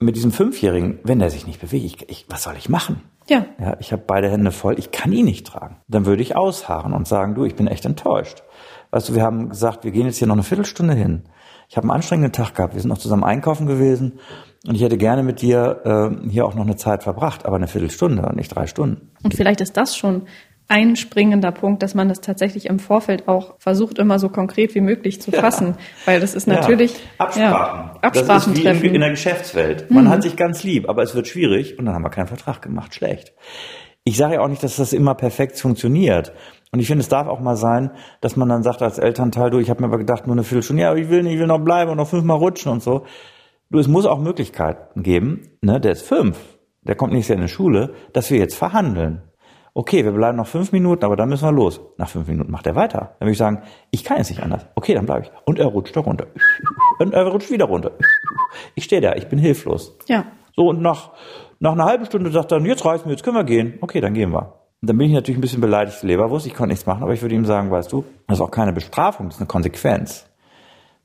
Mit diesem Fünfjährigen, wenn der sich nicht bewegt, ich, ich, was soll ich machen? Ja. ja ich habe beide Hände voll, ich kann ihn nicht tragen. Dann würde ich ausharren und sagen, du, ich bin echt enttäuscht. Weißt du, wir haben gesagt, wir gehen jetzt hier noch eine Viertelstunde hin. Ich habe einen anstrengenden Tag gehabt. Wir sind noch zusammen einkaufen gewesen und ich hätte gerne mit dir äh, hier auch noch eine Zeit verbracht, aber eine Viertelstunde und nicht drei Stunden. Und vielleicht ist das schon ein springender Punkt, dass man das tatsächlich im Vorfeld auch versucht, immer so konkret wie möglich zu fassen. Ja. Weil das ist natürlich ja. Absprachen. Ja, Absprachen das ist wie treffen. in der Geschäftswelt. Man mhm. hat sich ganz lieb, aber es wird schwierig und dann haben wir keinen Vertrag gemacht. Schlecht. Ich sage ja auch nicht, dass das immer perfekt funktioniert. Und ich finde, es darf auch mal sein, dass man dann sagt als Elternteil, du, ich habe mir aber gedacht, nur eine Viertelstunde, ja, ich will nicht, ich will noch bleiben und noch fünfmal rutschen und so. Du, es muss auch Möglichkeiten geben, ne, der ist fünf, der kommt nächstes Jahr in die Schule, dass wir jetzt verhandeln. Okay, wir bleiben noch fünf Minuten, aber dann müssen wir los. Nach fünf Minuten macht er weiter. Dann würde ich sagen, ich kann jetzt nicht anders. Okay, dann bleibe ich. Und er rutscht da runter. Und er rutscht wieder runter. Ich stehe da, ich bin hilflos. Ja. So, und nach, nach einer halben Stunde sagt er, jetzt reißen wir, jetzt können wir gehen. Okay, dann gehen wir. Und dann bin ich natürlich ein bisschen beleidigt, Leberwurst, ich konnte nichts machen, aber ich würde ihm sagen, weißt du, das ist auch keine Bestrafung, das ist eine Konsequenz.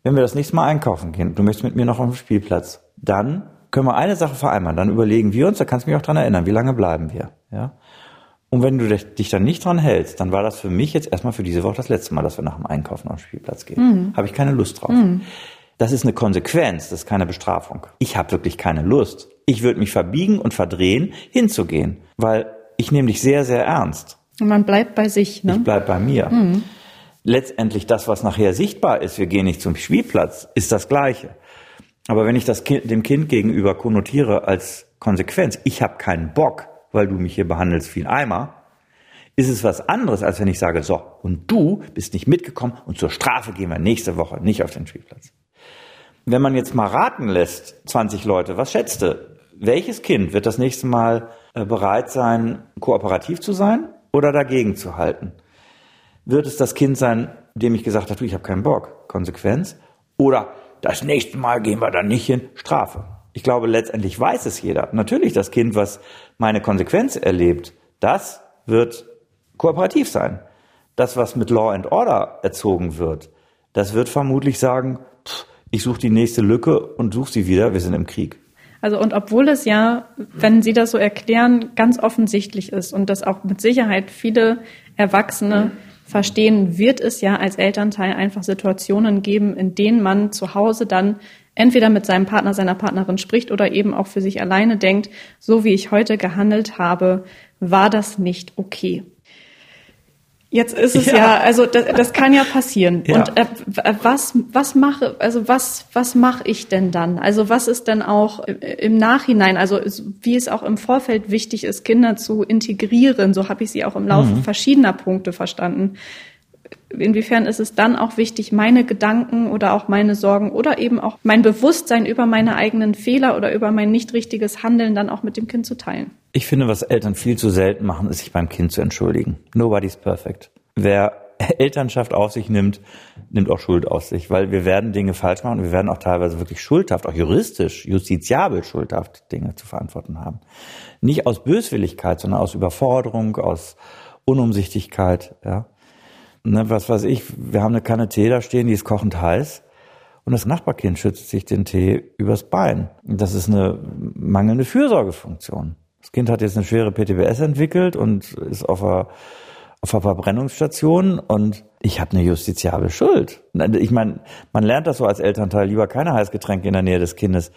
Wenn wir das nächste Mal einkaufen gehen, du möchtest mit mir noch auf dem Spielplatz, dann können wir eine Sache vereinbaren, dann überlegen wir uns, da kannst du mich auch dran erinnern, wie lange bleiben wir, ja? Und wenn du dich dann nicht dran hältst, dann war das für mich jetzt erstmal für diese Woche das letzte Mal, dass wir nach dem Einkaufen auf den Spielplatz gehen. Mhm. Habe ich keine Lust drauf. Mhm. Das ist eine Konsequenz, das ist keine Bestrafung. Ich habe wirklich keine Lust. Ich würde mich verbiegen und verdrehen, hinzugehen, weil ich nehme dich sehr, sehr ernst. Und man bleibt bei sich, ne? Ich bleib bei mir. Mhm. Letztendlich das, was nachher sichtbar ist, wir gehen nicht zum Spielplatz, ist das Gleiche. Aber wenn ich das kind, dem Kind gegenüber konnotiere als Konsequenz, ich habe keinen Bock, weil du mich hier behandelst wie ein Eimer, ist es was anderes, als wenn ich sage, so, und du bist nicht mitgekommen und zur Strafe gehen wir nächste Woche nicht auf den Spielplatz. Wenn man jetzt mal raten lässt, 20 Leute, was schätzt du? Welches Kind wird das nächste Mal äh, bereit sein, kooperativ zu sein oder dagegen zu halten? Wird es das Kind sein, dem ich gesagt habe, du, ich habe keinen Bock, Konsequenz? Oder das nächste Mal gehen wir dann nicht hin, Strafe? Ich glaube, letztendlich weiß es jeder. Natürlich, das Kind, was meine Konsequenz erlebt, das wird kooperativ sein. Das, was mit Law and Order erzogen wird, das wird vermutlich sagen, pff, ich suche die nächste Lücke und suche sie wieder, wir sind im Krieg. Also und obwohl es ja, wenn Sie das so erklären, ganz offensichtlich ist und das auch mit Sicherheit viele Erwachsene verstehen, wird es ja als Elternteil einfach Situationen geben, in denen man zu Hause dann entweder mit seinem Partner, seiner Partnerin spricht oder eben auch für sich alleine denkt, so wie ich heute gehandelt habe, war das nicht okay. Jetzt ist es ja, ja also das, das, kann ja passieren. Ja. Und äh, was was mache also was was mache ich denn dann? Also was ist denn auch im Nachhinein, also wie es auch im Vorfeld wichtig ist, Kinder zu integrieren, so habe ich sie auch im Laufe mhm. verschiedener Punkte verstanden inwiefern ist es dann auch wichtig, meine Gedanken oder auch meine Sorgen oder eben auch mein Bewusstsein über meine eigenen Fehler oder über mein nicht richtiges Handeln dann auch mit dem Kind zu teilen? Ich finde, was Eltern viel zu selten machen, ist sich beim Kind zu entschuldigen. Nobody's perfect. Wer Elternschaft auf sich nimmt, nimmt auch Schuld auf sich, weil wir werden Dinge falsch machen und wir werden auch teilweise wirklich schuldhaft, auch juristisch, justiziabel schuldhaft Dinge zu verantworten haben. Nicht aus Böswilligkeit, sondern aus Überforderung, aus Unumsichtigkeit, ja. Ne, was weiß ich, wir haben eine Kanne Tee da stehen, die ist kochend heiß. Und das Nachbarkind schützt sich den Tee übers Bein. Das ist eine mangelnde Fürsorgefunktion. Das Kind hat jetzt eine schwere PTBS entwickelt und ist auf einer, auf einer Verbrennungsstation und ich habe eine justiziable Schuld. Ich meine, man lernt das so als Elternteil, lieber keine Heißgetränke in der Nähe des Kindes.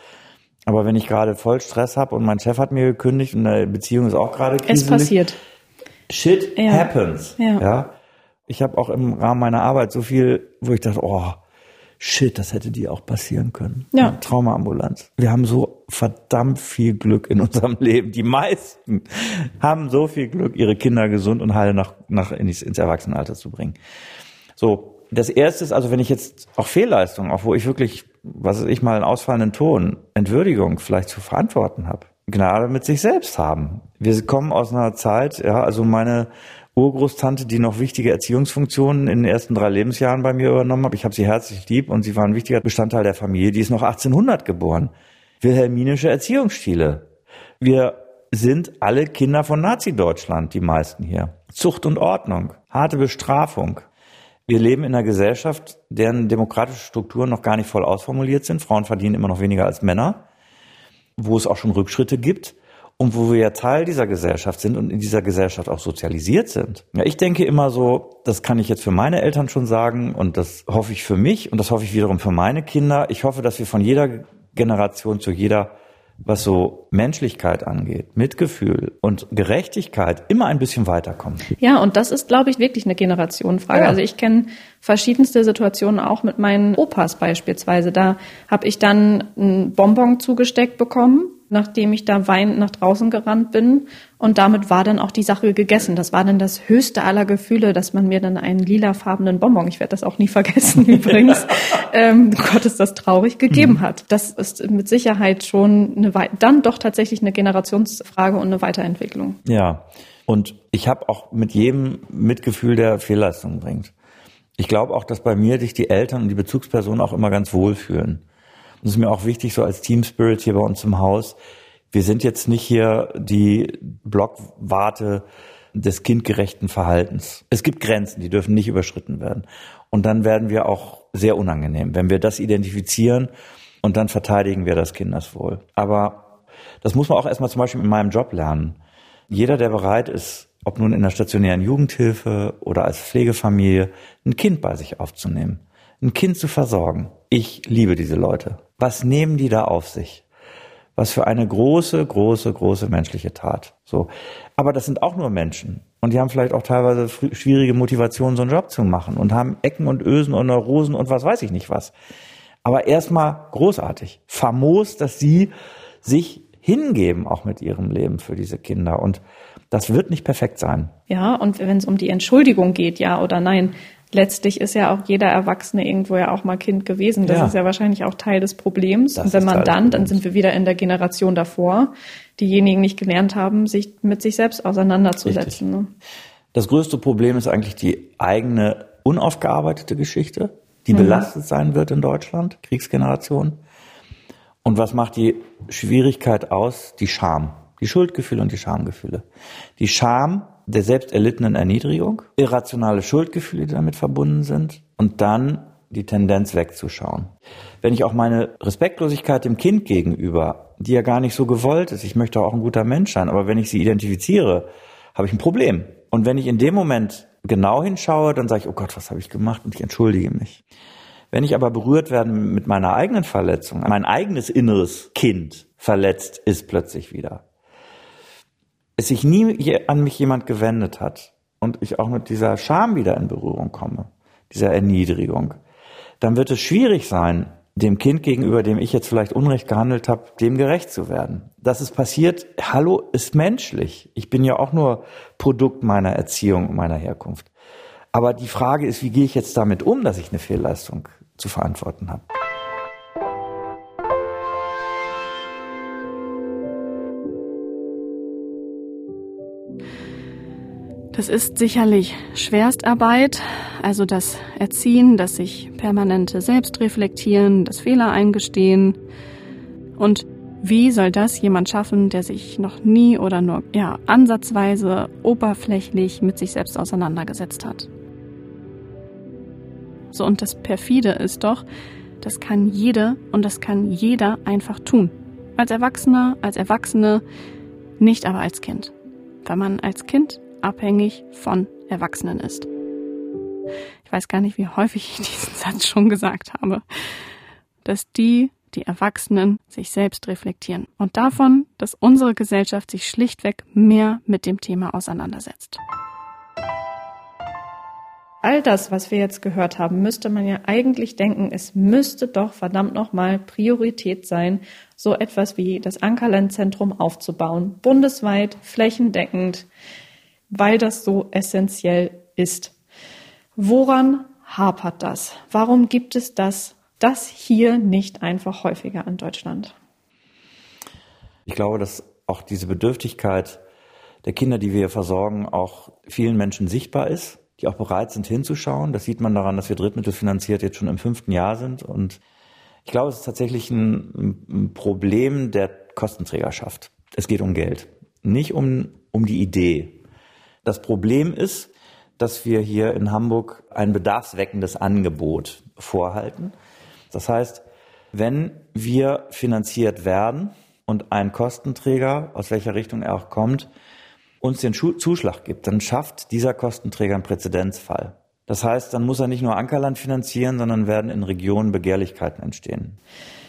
Aber wenn ich gerade voll Stress habe und mein Chef hat mir gekündigt und eine Beziehung ist auch gerade. Es passiert. Shit ja. happens. Ja. ja. Ich habe auch im Rahmen meiner Arbeit so viel, wo ich dachte, oh, shit, das hätte dir auch passieren können. Ja. Traumaambulanz. Wir haben so verdammt viel Glück in unserem Leben. Die meisten haben so viel Glück, ihre Kinder gesund und heil nach, nach ins, ins Erwachsenenalter zu bringen. So, das erste ist also, wenn ich jetzt auch Fehlleistungen, auch wo ich wirklich, was weiß ich mal, einen ausfallenden Ton, Entwürdigung vielleicht zu verantworten habe. Gnade mit sich selbst haben. Wir kommen aus einer Zeit, ja, also meine Urgroßtante, die noch wichtige Erziehungsfunktionen in den ersten drei Lebensjahren bei mir übernommen hat. Ich habe sie herzlich lieb und sie war ein wichtiger Bestandteil der Familie. Die ist noch 1800 geboren. Wilhelminische Erziehungsstile. Wir sind alle Kinder von Nazi-Deutschland, die meisten hier. Zucht und Ordnung, harte Bestrafung. Wir leben in einer Gesellschaft, deren demokratische Strukturen noch gar nicht voll ausformuliert sind. Frauen verdienen immer noch weniger als Männer, wo es auch schon Rückschritte gibt und wo wir ja Teil dieser Gesellschaft sind und in dieser Gesellschaft auch sozialisiert sind. Ja, ich denke immer so, das kann ich jetzt für meine Eltern schon sagen und das hoffe ich für mich und das hoffe ich wiederum für meine Kinder. Ich hoffe, dass wir von jeder Generation zu jeder was so Menschlichkeit angeht, Mitgefühl und Gerechtigkeit immer ein bisschen weiterkommen. Ja, und das ist, glaube ich, wirklich eine Generationenfrage. Ja. Also ich kenne verschiedenste Situationen auch mit meinen Opas beispielsweise. Da habe ich dann ein Bonbon zugesteckt bekommen nachdem ich da weinend nach draußen gerannt bin. Und damit war dann auch die Sache gegessen. Das war dann das höchste aller Gefühle, dass man mir dann einen lilafarbenen Bonbon, ich werde das auch nie vergessen übrigens, ähm, Gott ist das traurig, gegeben mhm. hat. Das ist mit Sicherheit schon eine, dann doch tatsächlich eine Generationsfrage und eine Weiterentwicklung. Ja, und ich habe auch mit jedem Mitgefühl, der Fehlleistungen bringt. Ich glaube auch, dass bei mir sich die Eltern und die Bezugspersonen auch immer ganz wohl fühlen. Das ist mir auch wichtig, so als Team Spirit hier bei uns im Haus. Wir sind jetzt nicht hier die Blockwarte des kindgerechten Verhaltens. Es gibt Grenzen, die dürfen nicht überschritten werden. Und dann werden wir auch sehr unangenehm, wenn wir das identifizieren und dann verteidigen wir das Kindeswohl. Aber das muss man auch erstmal zum Beispiel in meinem Job lernen. Jeder, der bereit ist, ob nun in der stationären Jugendhilfe oder als Pflegefamilie, ein Kind bei sich aufzunehmen, ein Kind zu versorgen. Ich liebe diese Leute. Was nehmen die da auf sich? Was für eine große, große, große menschliche Tat. So. Aber das sind auch nur Menschen. Und die haben vielleicht auch teilweise schwierige Motivationen, so einen Job zu machen und haben Ecken und Ösen und Neurosen und was weiß ich nicht was. Aber erstmal großartig. Famos, dass sie sich hingeben, auch mit ihrem Leben für diese Kinder. Und das wird nicht perfekt sein. Ja, und wenn es um die Entschuldigung geht, ja oder nein, letztlich ist ja auch jeder Erwachsene irgendwo ja auch mal Kind gewesen. Das ja. ist ja wahrscheinlich auch Teil des Problems. Das und wenn man dann, dann sind wir wieder in der Generation davor, diejenigen nicht gelernt haben, sich mit sich selbst auseinanderzusetzen. Ne? Das größte Problem ist eigentlich die eigene unaufgearbeitete Geschichte, die mhm. belastet sein wird in Deutschland, Kriegsgeneration. Und was macht die Schwierigkeit aus? Die Scham. Die Schuldgefühle und die Schamgefühle. Die Scham der selbst erlittenen Erniedrigung, irrationale Schuldgefühle, die damit verbunden sind und dann die Tendenz wegzuschauen. Wenn ich auch meine Respektlosigkeit dem Kind gegenüber, die ja gar nicht so gewollt ist, ich möchte auch ein guter Mensch sein, aber wenn ich sie identifiziere, habe ich ein Problem. Und wenn ich in dem Moment genau hinschaue, dann sage ich, oh Gott, was habe ich gemacht und ich entschuldige mich. Wenn ich aber berührt werde mit meiner eigenen Verletzung, mein eigenes inneres Kind verletzt ist plötzlich wieder, es sich nie an mich jemand gewendet hat und ich auch mit dieser Scham wieder in Berührung komme, dieser Erniedrigung, dann wird es schwierig sein, dem Kind gegenüber, dem ich jetzt vielleicht Unrecht gehandelt habe, dem gerecht zu werden. Dass es passiert, hallo, ist menschlich. Ich bin ja auch nur Produkt meiner Erziehung und meiner Herkunft. Aber die Frage ist, wie gehe ich jetzt damit um, dass ich eine Fehlleistung zu verantworten habe? Das ist sicherlich Schwerstarbeit, also das Erziehen, das sich permanente Selbstreflektieren, das Fehler eingestehen. Und wie soll das jemand schaffen, der sich noch nie oder nur ja ansatzweise oberflächlich mit sich selbst auseinandergesetzt hat? So und das perfide ist doch, das kann jede und das kann jeder einfach tun. Als Erwachsener, als Erwachsene, nicht aber als Kind. Wenn man als Kind abhängig von Erwachsenen ist. Ich weiß gar nicht, wie häufig ich diesen Satz schon gesagt habe, dass die, die Erwachsenen, sich selbst reflektieren und davon, dass unsere Gesellschaft sich schlichtweg mehr mit dem Thema auseinandersetzt. All das, was wir jetzt gehört haben, müsste man ja eigentlich denken, es müsste doch verdammt nochmal Priorität sein, so etwas wie das Ankerlandzentrum aufzubauen, bundesweit, flächendeckend, weil das so essentiell ist. Woran hapert das? Warum gibt es das, das hier nicht einfach häufiger in Deutschland? Ich glaube, dass auch diese Bedürftigkeit der Kinder, die wir versorgen, auch vielen Menschen sichtbar ist, die auch bereit sind hinzuschauen. Das sieht man daran, dass wir drittmittelfinanziert jetzt schon im fünften Jahr sind. Und ich glaube, es ist tatsächlich ein, ein Problem der Kostenträgerschaft. Es geht um Geld, nicht um, um die Idee. Das Problem ist, dass wir hier in Hamburg ein bedarfsweckendes Angebot vorhalten. Das heißt, wenn wir finanziert werden und ein Kostenträger, aus welcher Richtung er auch kommt, uns den Zuschlag gibt, dann schafft dieser Kostenträger einen Präzedenzfall. Das heißt, dann muss er nicht nur Ankerland finanzieren, sondern werden in Regionen Begehrlichkeiten entstehen.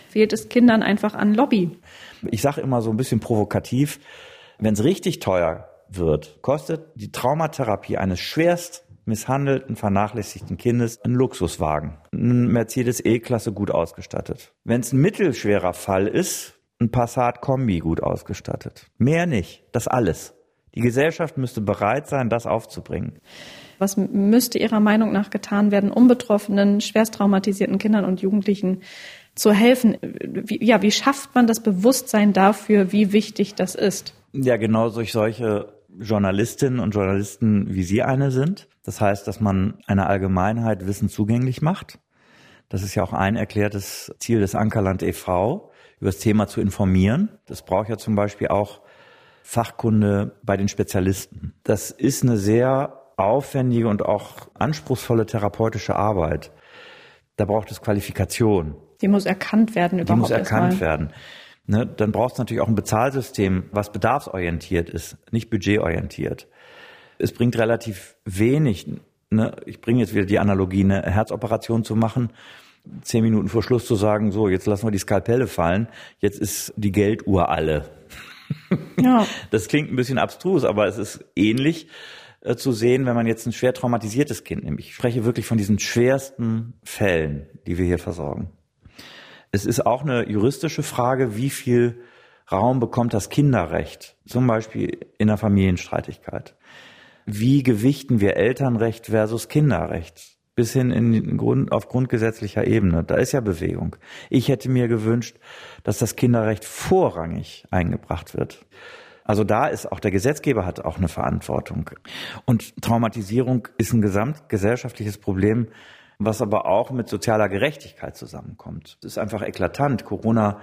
Fehlt es Kindern einfach an Lobby? Ich sage immer so ein bisschen provokativ, wenn es richtig teuer wird, kostet die Traumatherapie eines schwerst misshandelten, vernachlässigten Kindes ein Luxuswagen. Ein Mercedes E-Klasse gut ausgestattet. Wenn es ein mittelschwerer Fall ist, ein Passat Kombi gut ausgestattet. Mehr nicht. Das alles. Die Gesellschaft müsste bereit sein, das aufzubringen. Was müsste Ihrer Meinung nach getan werden, um betroffenen, schwerst traumatisierten Kindern und Jugendlichen zu helfen? Wie, ja, wie schafft man das Bewusstsein dafür, wie wichtig das ist? Ja, genau durch solche Journalistinnen und Journalisten, wie Sie eine sind. Das heißt, dass man einer Allgemeinheit Wissen zugänglich macht. Das ist ja auch ein erklärtes Ziel des Ankerland e.V., über das Thema zu informieren. Das braucht ja zum Beispiel auch Fachkunde bei den Spezialisten. Das ist eine sehr aufwendige und auch anspruchsvolle therapeutische Arbeit. Da braucht es Qualifikation. Die muss erkannt werden überhaupt. Die muss erkannt werden. Ne, dann brauchst du natürlich auch ein Bezahlsystem, was bedarfsorientiert ist, nicht budgetorientiert. Es bringt relativ wenig. Ne? Ich bringe jetzt wieder die Analogie, eine Herzoperation zu machen, zehn Minuten vor Schluss zu sagen, so, jetzt lassen wir die Skalpelle fallen, jetzt ist die Gelduhr alle. Ja. Das klingt ein bisschen abstrus, aber es ist ähnlich äh, zu sehen, wenn man jetzt ein schwer traumatisiertes Kind nimmt. Ich spreche wirklich von diesen schwersten Fällen, die wir hier versorgen. Es ist auch eine juristische Frage, wie viel Raum bekommt das Kinderrecht, zum Beispiel in der Familienstreitigkeit. Wie gewichten wir Elternrecht versus Kinderrecht? Bis hin in Grund, auf grundgesetzlicher Ebene. Da ist ja Bewegung. Ich hätte mir gewünscht, dass das Kinderrecht vorrangig eingebracht wird. Also da ist auch der Gesetzgeber hat auch eine Verantwortung. Und Traumatisierung ist ein gesamtgesellschaftliches Problem, was aber auch mit sozialer Gerechtigkeit zusammenkommt. Es ist einfach eklatant. Corona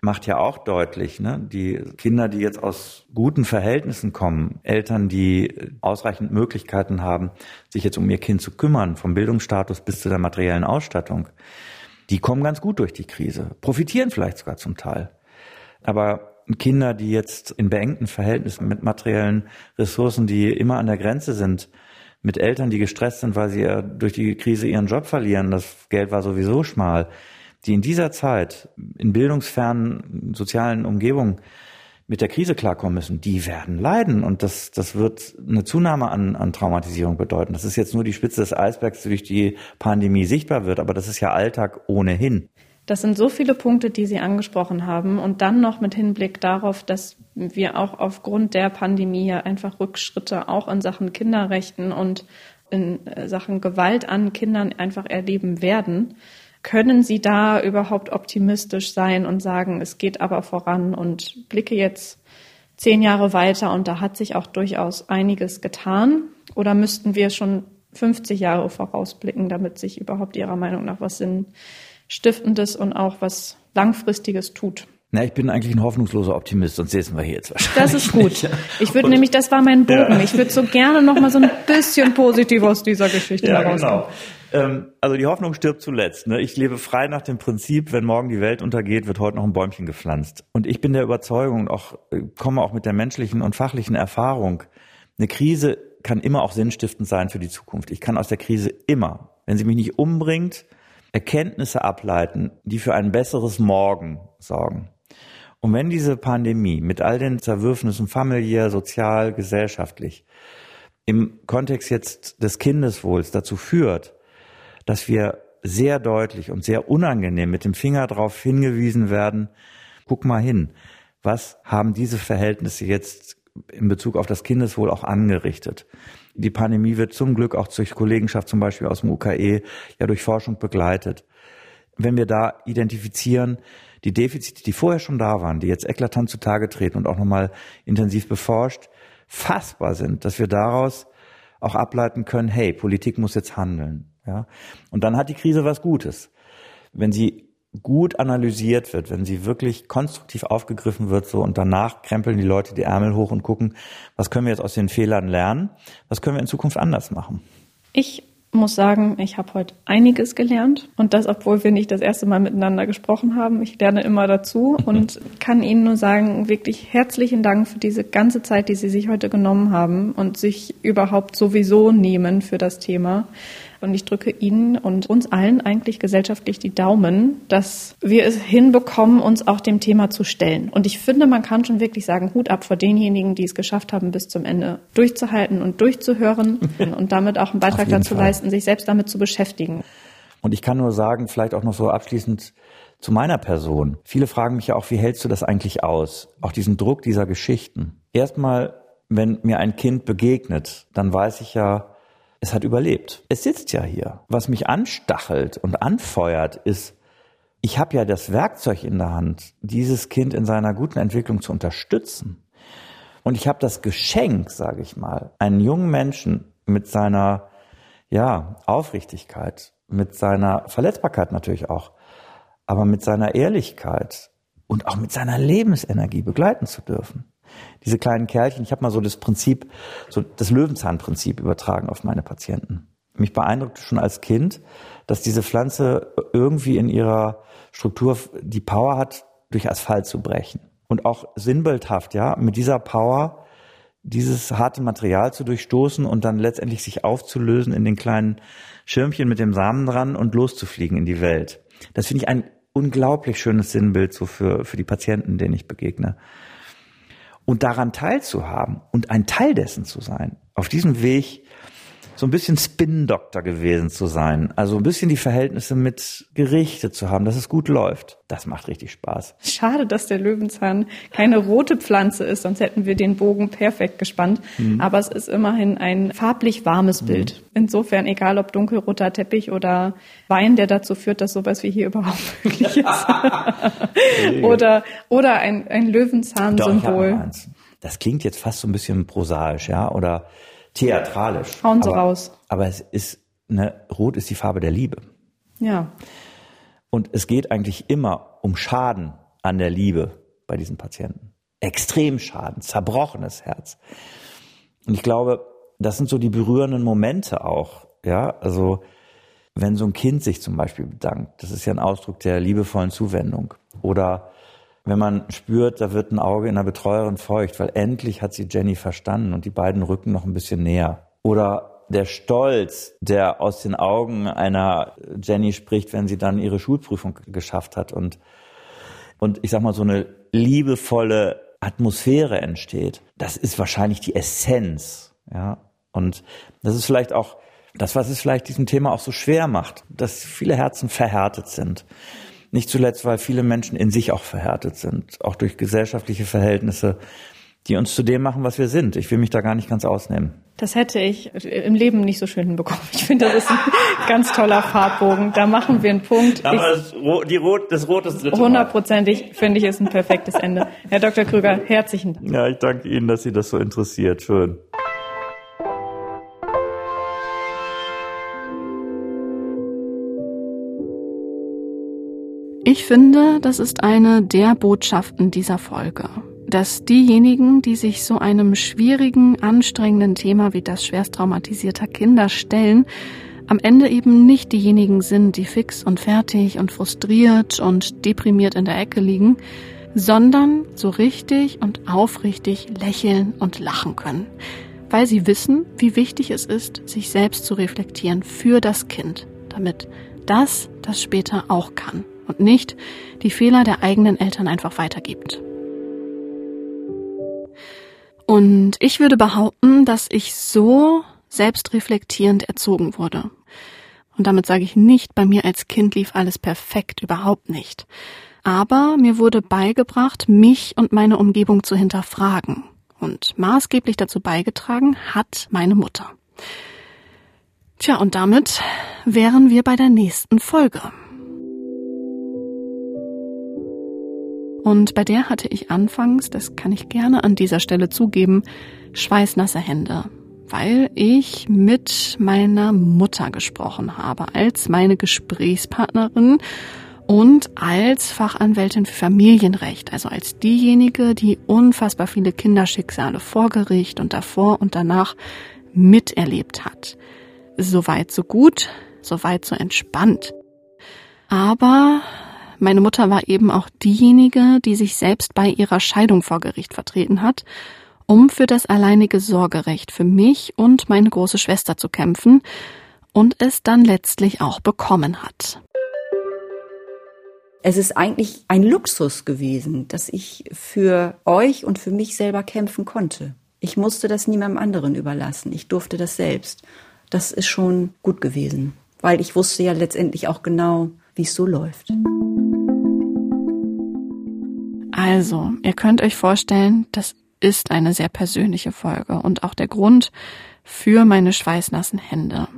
macht ja auch deutlich, ne, die Kinder, die jetzt aus guten Verhältnissen kommen, Eltern, die ausreichend Möglichkeiten haben, sich jetzt um ihr Kind zu kümmern, vom Bildungsstatus bis zu der materiellen Ausstattung, die kommen ganz gut durch die Krise, profitieren vielleicht sogar zum Teil. Aber Kinder, die jetzt in beengten Verhältnissen mit materiellen Ressourcen, die immer an der Grenze sind, mit Eltern, die gestresst sind, weil sie ja durch die Krise ihren Job verlieren, das Geld war sowieso schmal, die in dieser Zeit in bildungsfernen sozialen Umgebungen mit der Krise klarkommen müssen, die werden leiden. Und das, das wird eine Zunahme an, an Traumatisierung bedeuten. Das ist jetzt nur die Spitze des Eisbergs, die durch die Pandemie sichtbar wird, aber das ist ja Alltag ohnehin. Das sind so viele Punkte, die Sie angesprochen haben. Und dann noch mit Hinblick darauf, dass wir auch aufgrund der Pandemie einfach Rückschritte auch in Sachen Kinderrechten und in äh, Sachen Gewalt an Kindern einfach erleben werden. Können Sie da überhaupt optimistisch sein und sagen, es geht aber voran und blicke jetzt zehn Jahre weiter und da hat sich auch durchaus einiges getan? Oder müssten wir schon 50 Jahre vorausblicken, damit sich überhaupt Ihrer Meinung nach was in Stiftendes und auch was Langfristiges tut. Na, ich bin eigentlich ein hoffnungsloser Optimist, sonst säßen wir hier jetzt wahrscheinlich. Das ist gut. Ich würde nämlich, das war mein Bogen. Ja. Ich würde so gerne noch mal so ein bisschen positiv aus dieser Geschichte ja, herauskommen. Genau. Ähm, also die Hoffnung stirbt zuletzt. Ne? Ich lebe frei nach dem Prinzip, wenn morgen die Welt untergeht, wird heute noch ein Bäumchen gepflanzt. Und ich bin der Überzeugung und auch äh, komme auch mit der menschlichen und fachlichen Erfahrung. Eine Krise kann immer auch sinnstiftend sein für die Zukunft. Ich kann aus der Krise immer, wenn sie mich nicht umbringt, Erkenntnisse ableiten, die für ein besseres Morgen sorgen. Und wenn diese Pandemie mit all den Zerwürfnissen familiär, sozial, gesellschaftlich im Kontext jetzt des Kindeswohls dazu führt, dass wir sehr deutlich und sehr unangenehm mit dem Finger darauf hingewiesen werden, guck mal hin, was haben diese Verhältnisse jetzt in Bezug auf das Kindeswohl auch angerichtet? Die Pandemie wird zum Glück auch durch Kollegenschaft zum Beispiel aus dem UKE ja durch Forschung begleitet. Wenn wir da identifizieren, die Defizite, die vorher schon da waren, die jetzt eklatant zutage treten und auch nochmal intensiv beforscht, fassbar sind, dass wir daraus auch ableiten können, hey, Politik muss jetzt handeln. Ja? Und dann hat die Krise was Gutes. Wenn sie gut analysiert wird, wenn sie wirklich konstruktiv aufgegriffen wird, so und danach krempeln die Leute die Ärmel hoch und gucken, was können wir jetzt aus den Fehlern lernen, was können wir in Zukunft anders machen. Ich muss sagen, ich habe heute einiges gelernt und das, obwohl wir nicht das erste Mal miteinander gesprochen haben. Ich lerne immer dazu und kann Ihnen nur sagen, wirklich herzlichen Dank für diese ganze Zeit, die Sie sich heute genommen haben und sich überhaupt sowieso nehmen für das Thema. Und ich drücke Ihnen und uns allen eigentlich gesellschaftlich die Daumen, dass wir es hinbekommen, uns auch dem Thema zu stellen. Und ich finde, man kann schon wirklich sagen, Hut ab vor denjenigen, die es geschafft haben, bis zum Ende durchzuhalten und durchzuhören und damit auch einen Beitrag dazu Fall. leisten, sich selbst damit zu beschäftigen. Und ich kann nur sagen, vielleicht auch noch so abschließend zu meiner Person. Viele fragen mich ja auch, wie hältst du das eigentlich aus? Auch diesen Druck dieser Geschichten. Erstmal, wenn mir ein Kind begegnet, dann weiß ich ja, es hat überlebt. Es sitzt ja hier. Was mich anstachelt und anfeuert, ist, ich habe ja das Werkzeug in der Hand, dieses Kind in seiner guten Entwicklung zu unterstützen. Und ich habe das Geschenk, sage ich mal, einen jungen Menschen mit seiner ja, Aufrichtigkeit, mit seiner Verletzbarkeit natürlich auch, aber mit seiner Ehrlichkeit und auch mit seiner Lebensenergie begleiten zu dürfen diese kleinen Kerlchen, ich habe mal so das Prinzip, so das Löwenzahnprinzip übertragen auf meine Patienten. Mich beeindruckte schon als Kind, dass diese Pflanze irgendwie in ihrer Struktur die Power hat, durch Asphalt zu brechen. Und auch sinnbildhaft, ja, mit dieser Power dieses harte Material zu durchstoßen und dann letztendlich sich aufzulösen in den kleinen Schirmchen mit dem Samen dran und loszufliegen in die Welt. Das finde ich ein unglaublich schönes Sinnbild so für, für die Patienten, denen ich begegne. Und daran teilzuhaben und ein Teil dessen zu sein, auf diesem Weg so ein bisschen Spin-Doktor gewesen zu sein. Also ein bisschen die Verhältnisse mit gerichtet zu haben, dass es gut läuft. Das macht richtig Spaß. Schade, dass der Löwenzahn keine rote Pflanze ist, sonst hätten wir den Bogen perfekt gespannt. Mhm. Aber es ist immerhin ein farblich warmes Bild. Mhm. Insofern, egal ob dunkelroter Teppich oder Wein, der dazu führt, dass sowas wie hier überhaupt möglich ist. oder, oder ein, ein Löwenzahn-Symbol. Das klingt jetzt fast so ein bisschen prosaisch, ja, oder theatralisch. Hauen Sie aber, raus. Aber es ist, ne, Rot ist die Farbe der Liebe. Ja. Und es geht eigentlich immer um Schaden an der Liebe bei diesen Patienten. Extrem Schaden, zerbrochenes Herz. Und ich glaube, das sind so die berührenden Momente auch. Ja, also wenn so ein Kind sich zum Beispiel bedankt, das ist ja ein Ausdruck der liebevollen Zuwendung. Oder wenn man spürt, da wird ein Auge in der Betreuerin feucht, weil endlich hat sie Jenny verstanden und die beiden rücken noch ein bisschen näher. Oder der Stolz, der aus den Augen einer Jenny spricht, wenn sie dann ihre Schulprüfung geschafft hat und, und ich sag mal so eine liebevolle Atmosphäre entsteht. Das ist wahrscheinlich die Essenz, ja. Und das ist vielleicht auch das, was es vielleicht diesem Thema auch so schwer macht, dass viele Herzen verhärtet sind. Nicht zuletzt, weil viele Menschen in sich auch verhärtet sind, auch durch gesellschaftliche Verhältnisse, die uns zu dem machen, was wir sind. Ich will mich da gar nicht ganz ausnehmen. Das hätte ich im Leben nicht so schön hinbekommen. Ich finde, das ist ein ganz toller Farbbogen. Da machen wir einen Punkt. Aber ich, das, die Rot, das Rot ist Hundertprozentig finde ich ist ein perfektes Ende. Herr Dr. Krüger, herzlichen Dank. Ja, ich danke Ihnen, dass Sie das so interessiert. Schön. Ich finde, das ist eine der Botschaften dieser Folge, dass diejenigen, die sich so einem schwierigen, anstrengenden Thema wie das schwerst traumatisierter Kinder stellen, am Ende eben nicht diejenigen sind, die fix und fertig und frustriert und deprimiert in der Ecke liegen, sondern so richtig und aufrichtig lächeln und lachen können, weil sie wissen, wie wichtig es ist, sich selbst zu reflektieren für das Kind, damit das das später auch kann und nicht die Fehler der eigenen Eltern einfach weitergibt. Und ich würde behaupten, dass ich so selbstreflektierend erzogen wurde. Und damit sage ich nicht, bei mir als Kind lief alles perfekt, überhaupt nicht. Aber mir wurde beigebracht, mich und meine Umgebung zu hinterfragen. Und maßgeblich dazu beigetragen hat meine Mutter. Tja, und damit wären wir bei der nächsten Folge. Und bei der hatte ich anfangs, das kann ich gerne an dieser Stelle zugeben, schweißnasse Hände, weil ich mit meiner Mutter gesprochen habe, als meine Gesprächspartnerin und als Fachanwältin für Familienrecht, also als diejenige, die unfassbar viele Kinderschicksale vor Gericht und davor und danach miterlebt hat. Soweit so gut, soweit so entspannt. Aber meine Mutter war eben auch diejenige, die sich selbst bei ihrer Scheidung vor Gericht vertreten hat, um für das alleinige Sorgerecht für mich und meine große Schwester zu kämpfen und es dann letztlich auch bekommen hat. Es ist eigentlich ein Luxus gewesen, dass ich für euch und für mich selber kämpfen konnte. Ich musste das niemandem anderen überlassen. Ich durfte das selbst. Das ist schon gut gewesen, weil ich wusste ja letztendlich auch genau, wie es so läuft. Also, ihr könnt euch vorstellen, das ist eine sehr persönliche Folge und auch der Grund für meine schweißnassen Hände.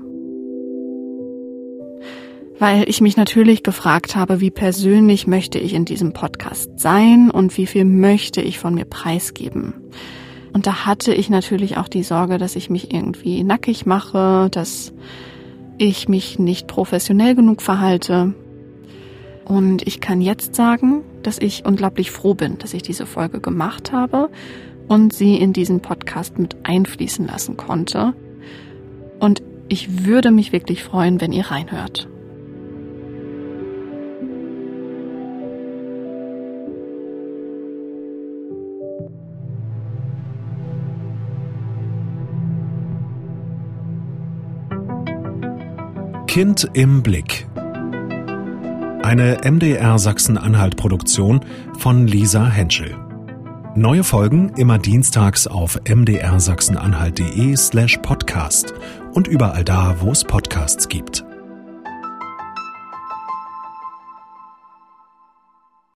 Weil ich mich natürlich gefragt habe, wie persönlich möchte ich in diesem Podcast sein und wie viel möchte ich von mir preisgeben. Und da hatte ich natürlich auch die Sorge, dass ich mich irgendwie nackig mache, dass ich mich nicht professionell genug verhalte. Und ich kann jetzt sagen, dass ich unglaublich froh bin, dass ich diese Folge gemacht habe und sie in diesen Podcast mit einfließen lassen konnte. Und ich würde mich wirklich freuen, wenn ihr reinhört. Kind im Blick eine MDR Sachsen-Anhalt-Produktion von Lisa Henschel. Neue Folgen immer dienstags auf mdrsachsenanhalt.de slash podcast und überall da, wo es Podcasts gibt.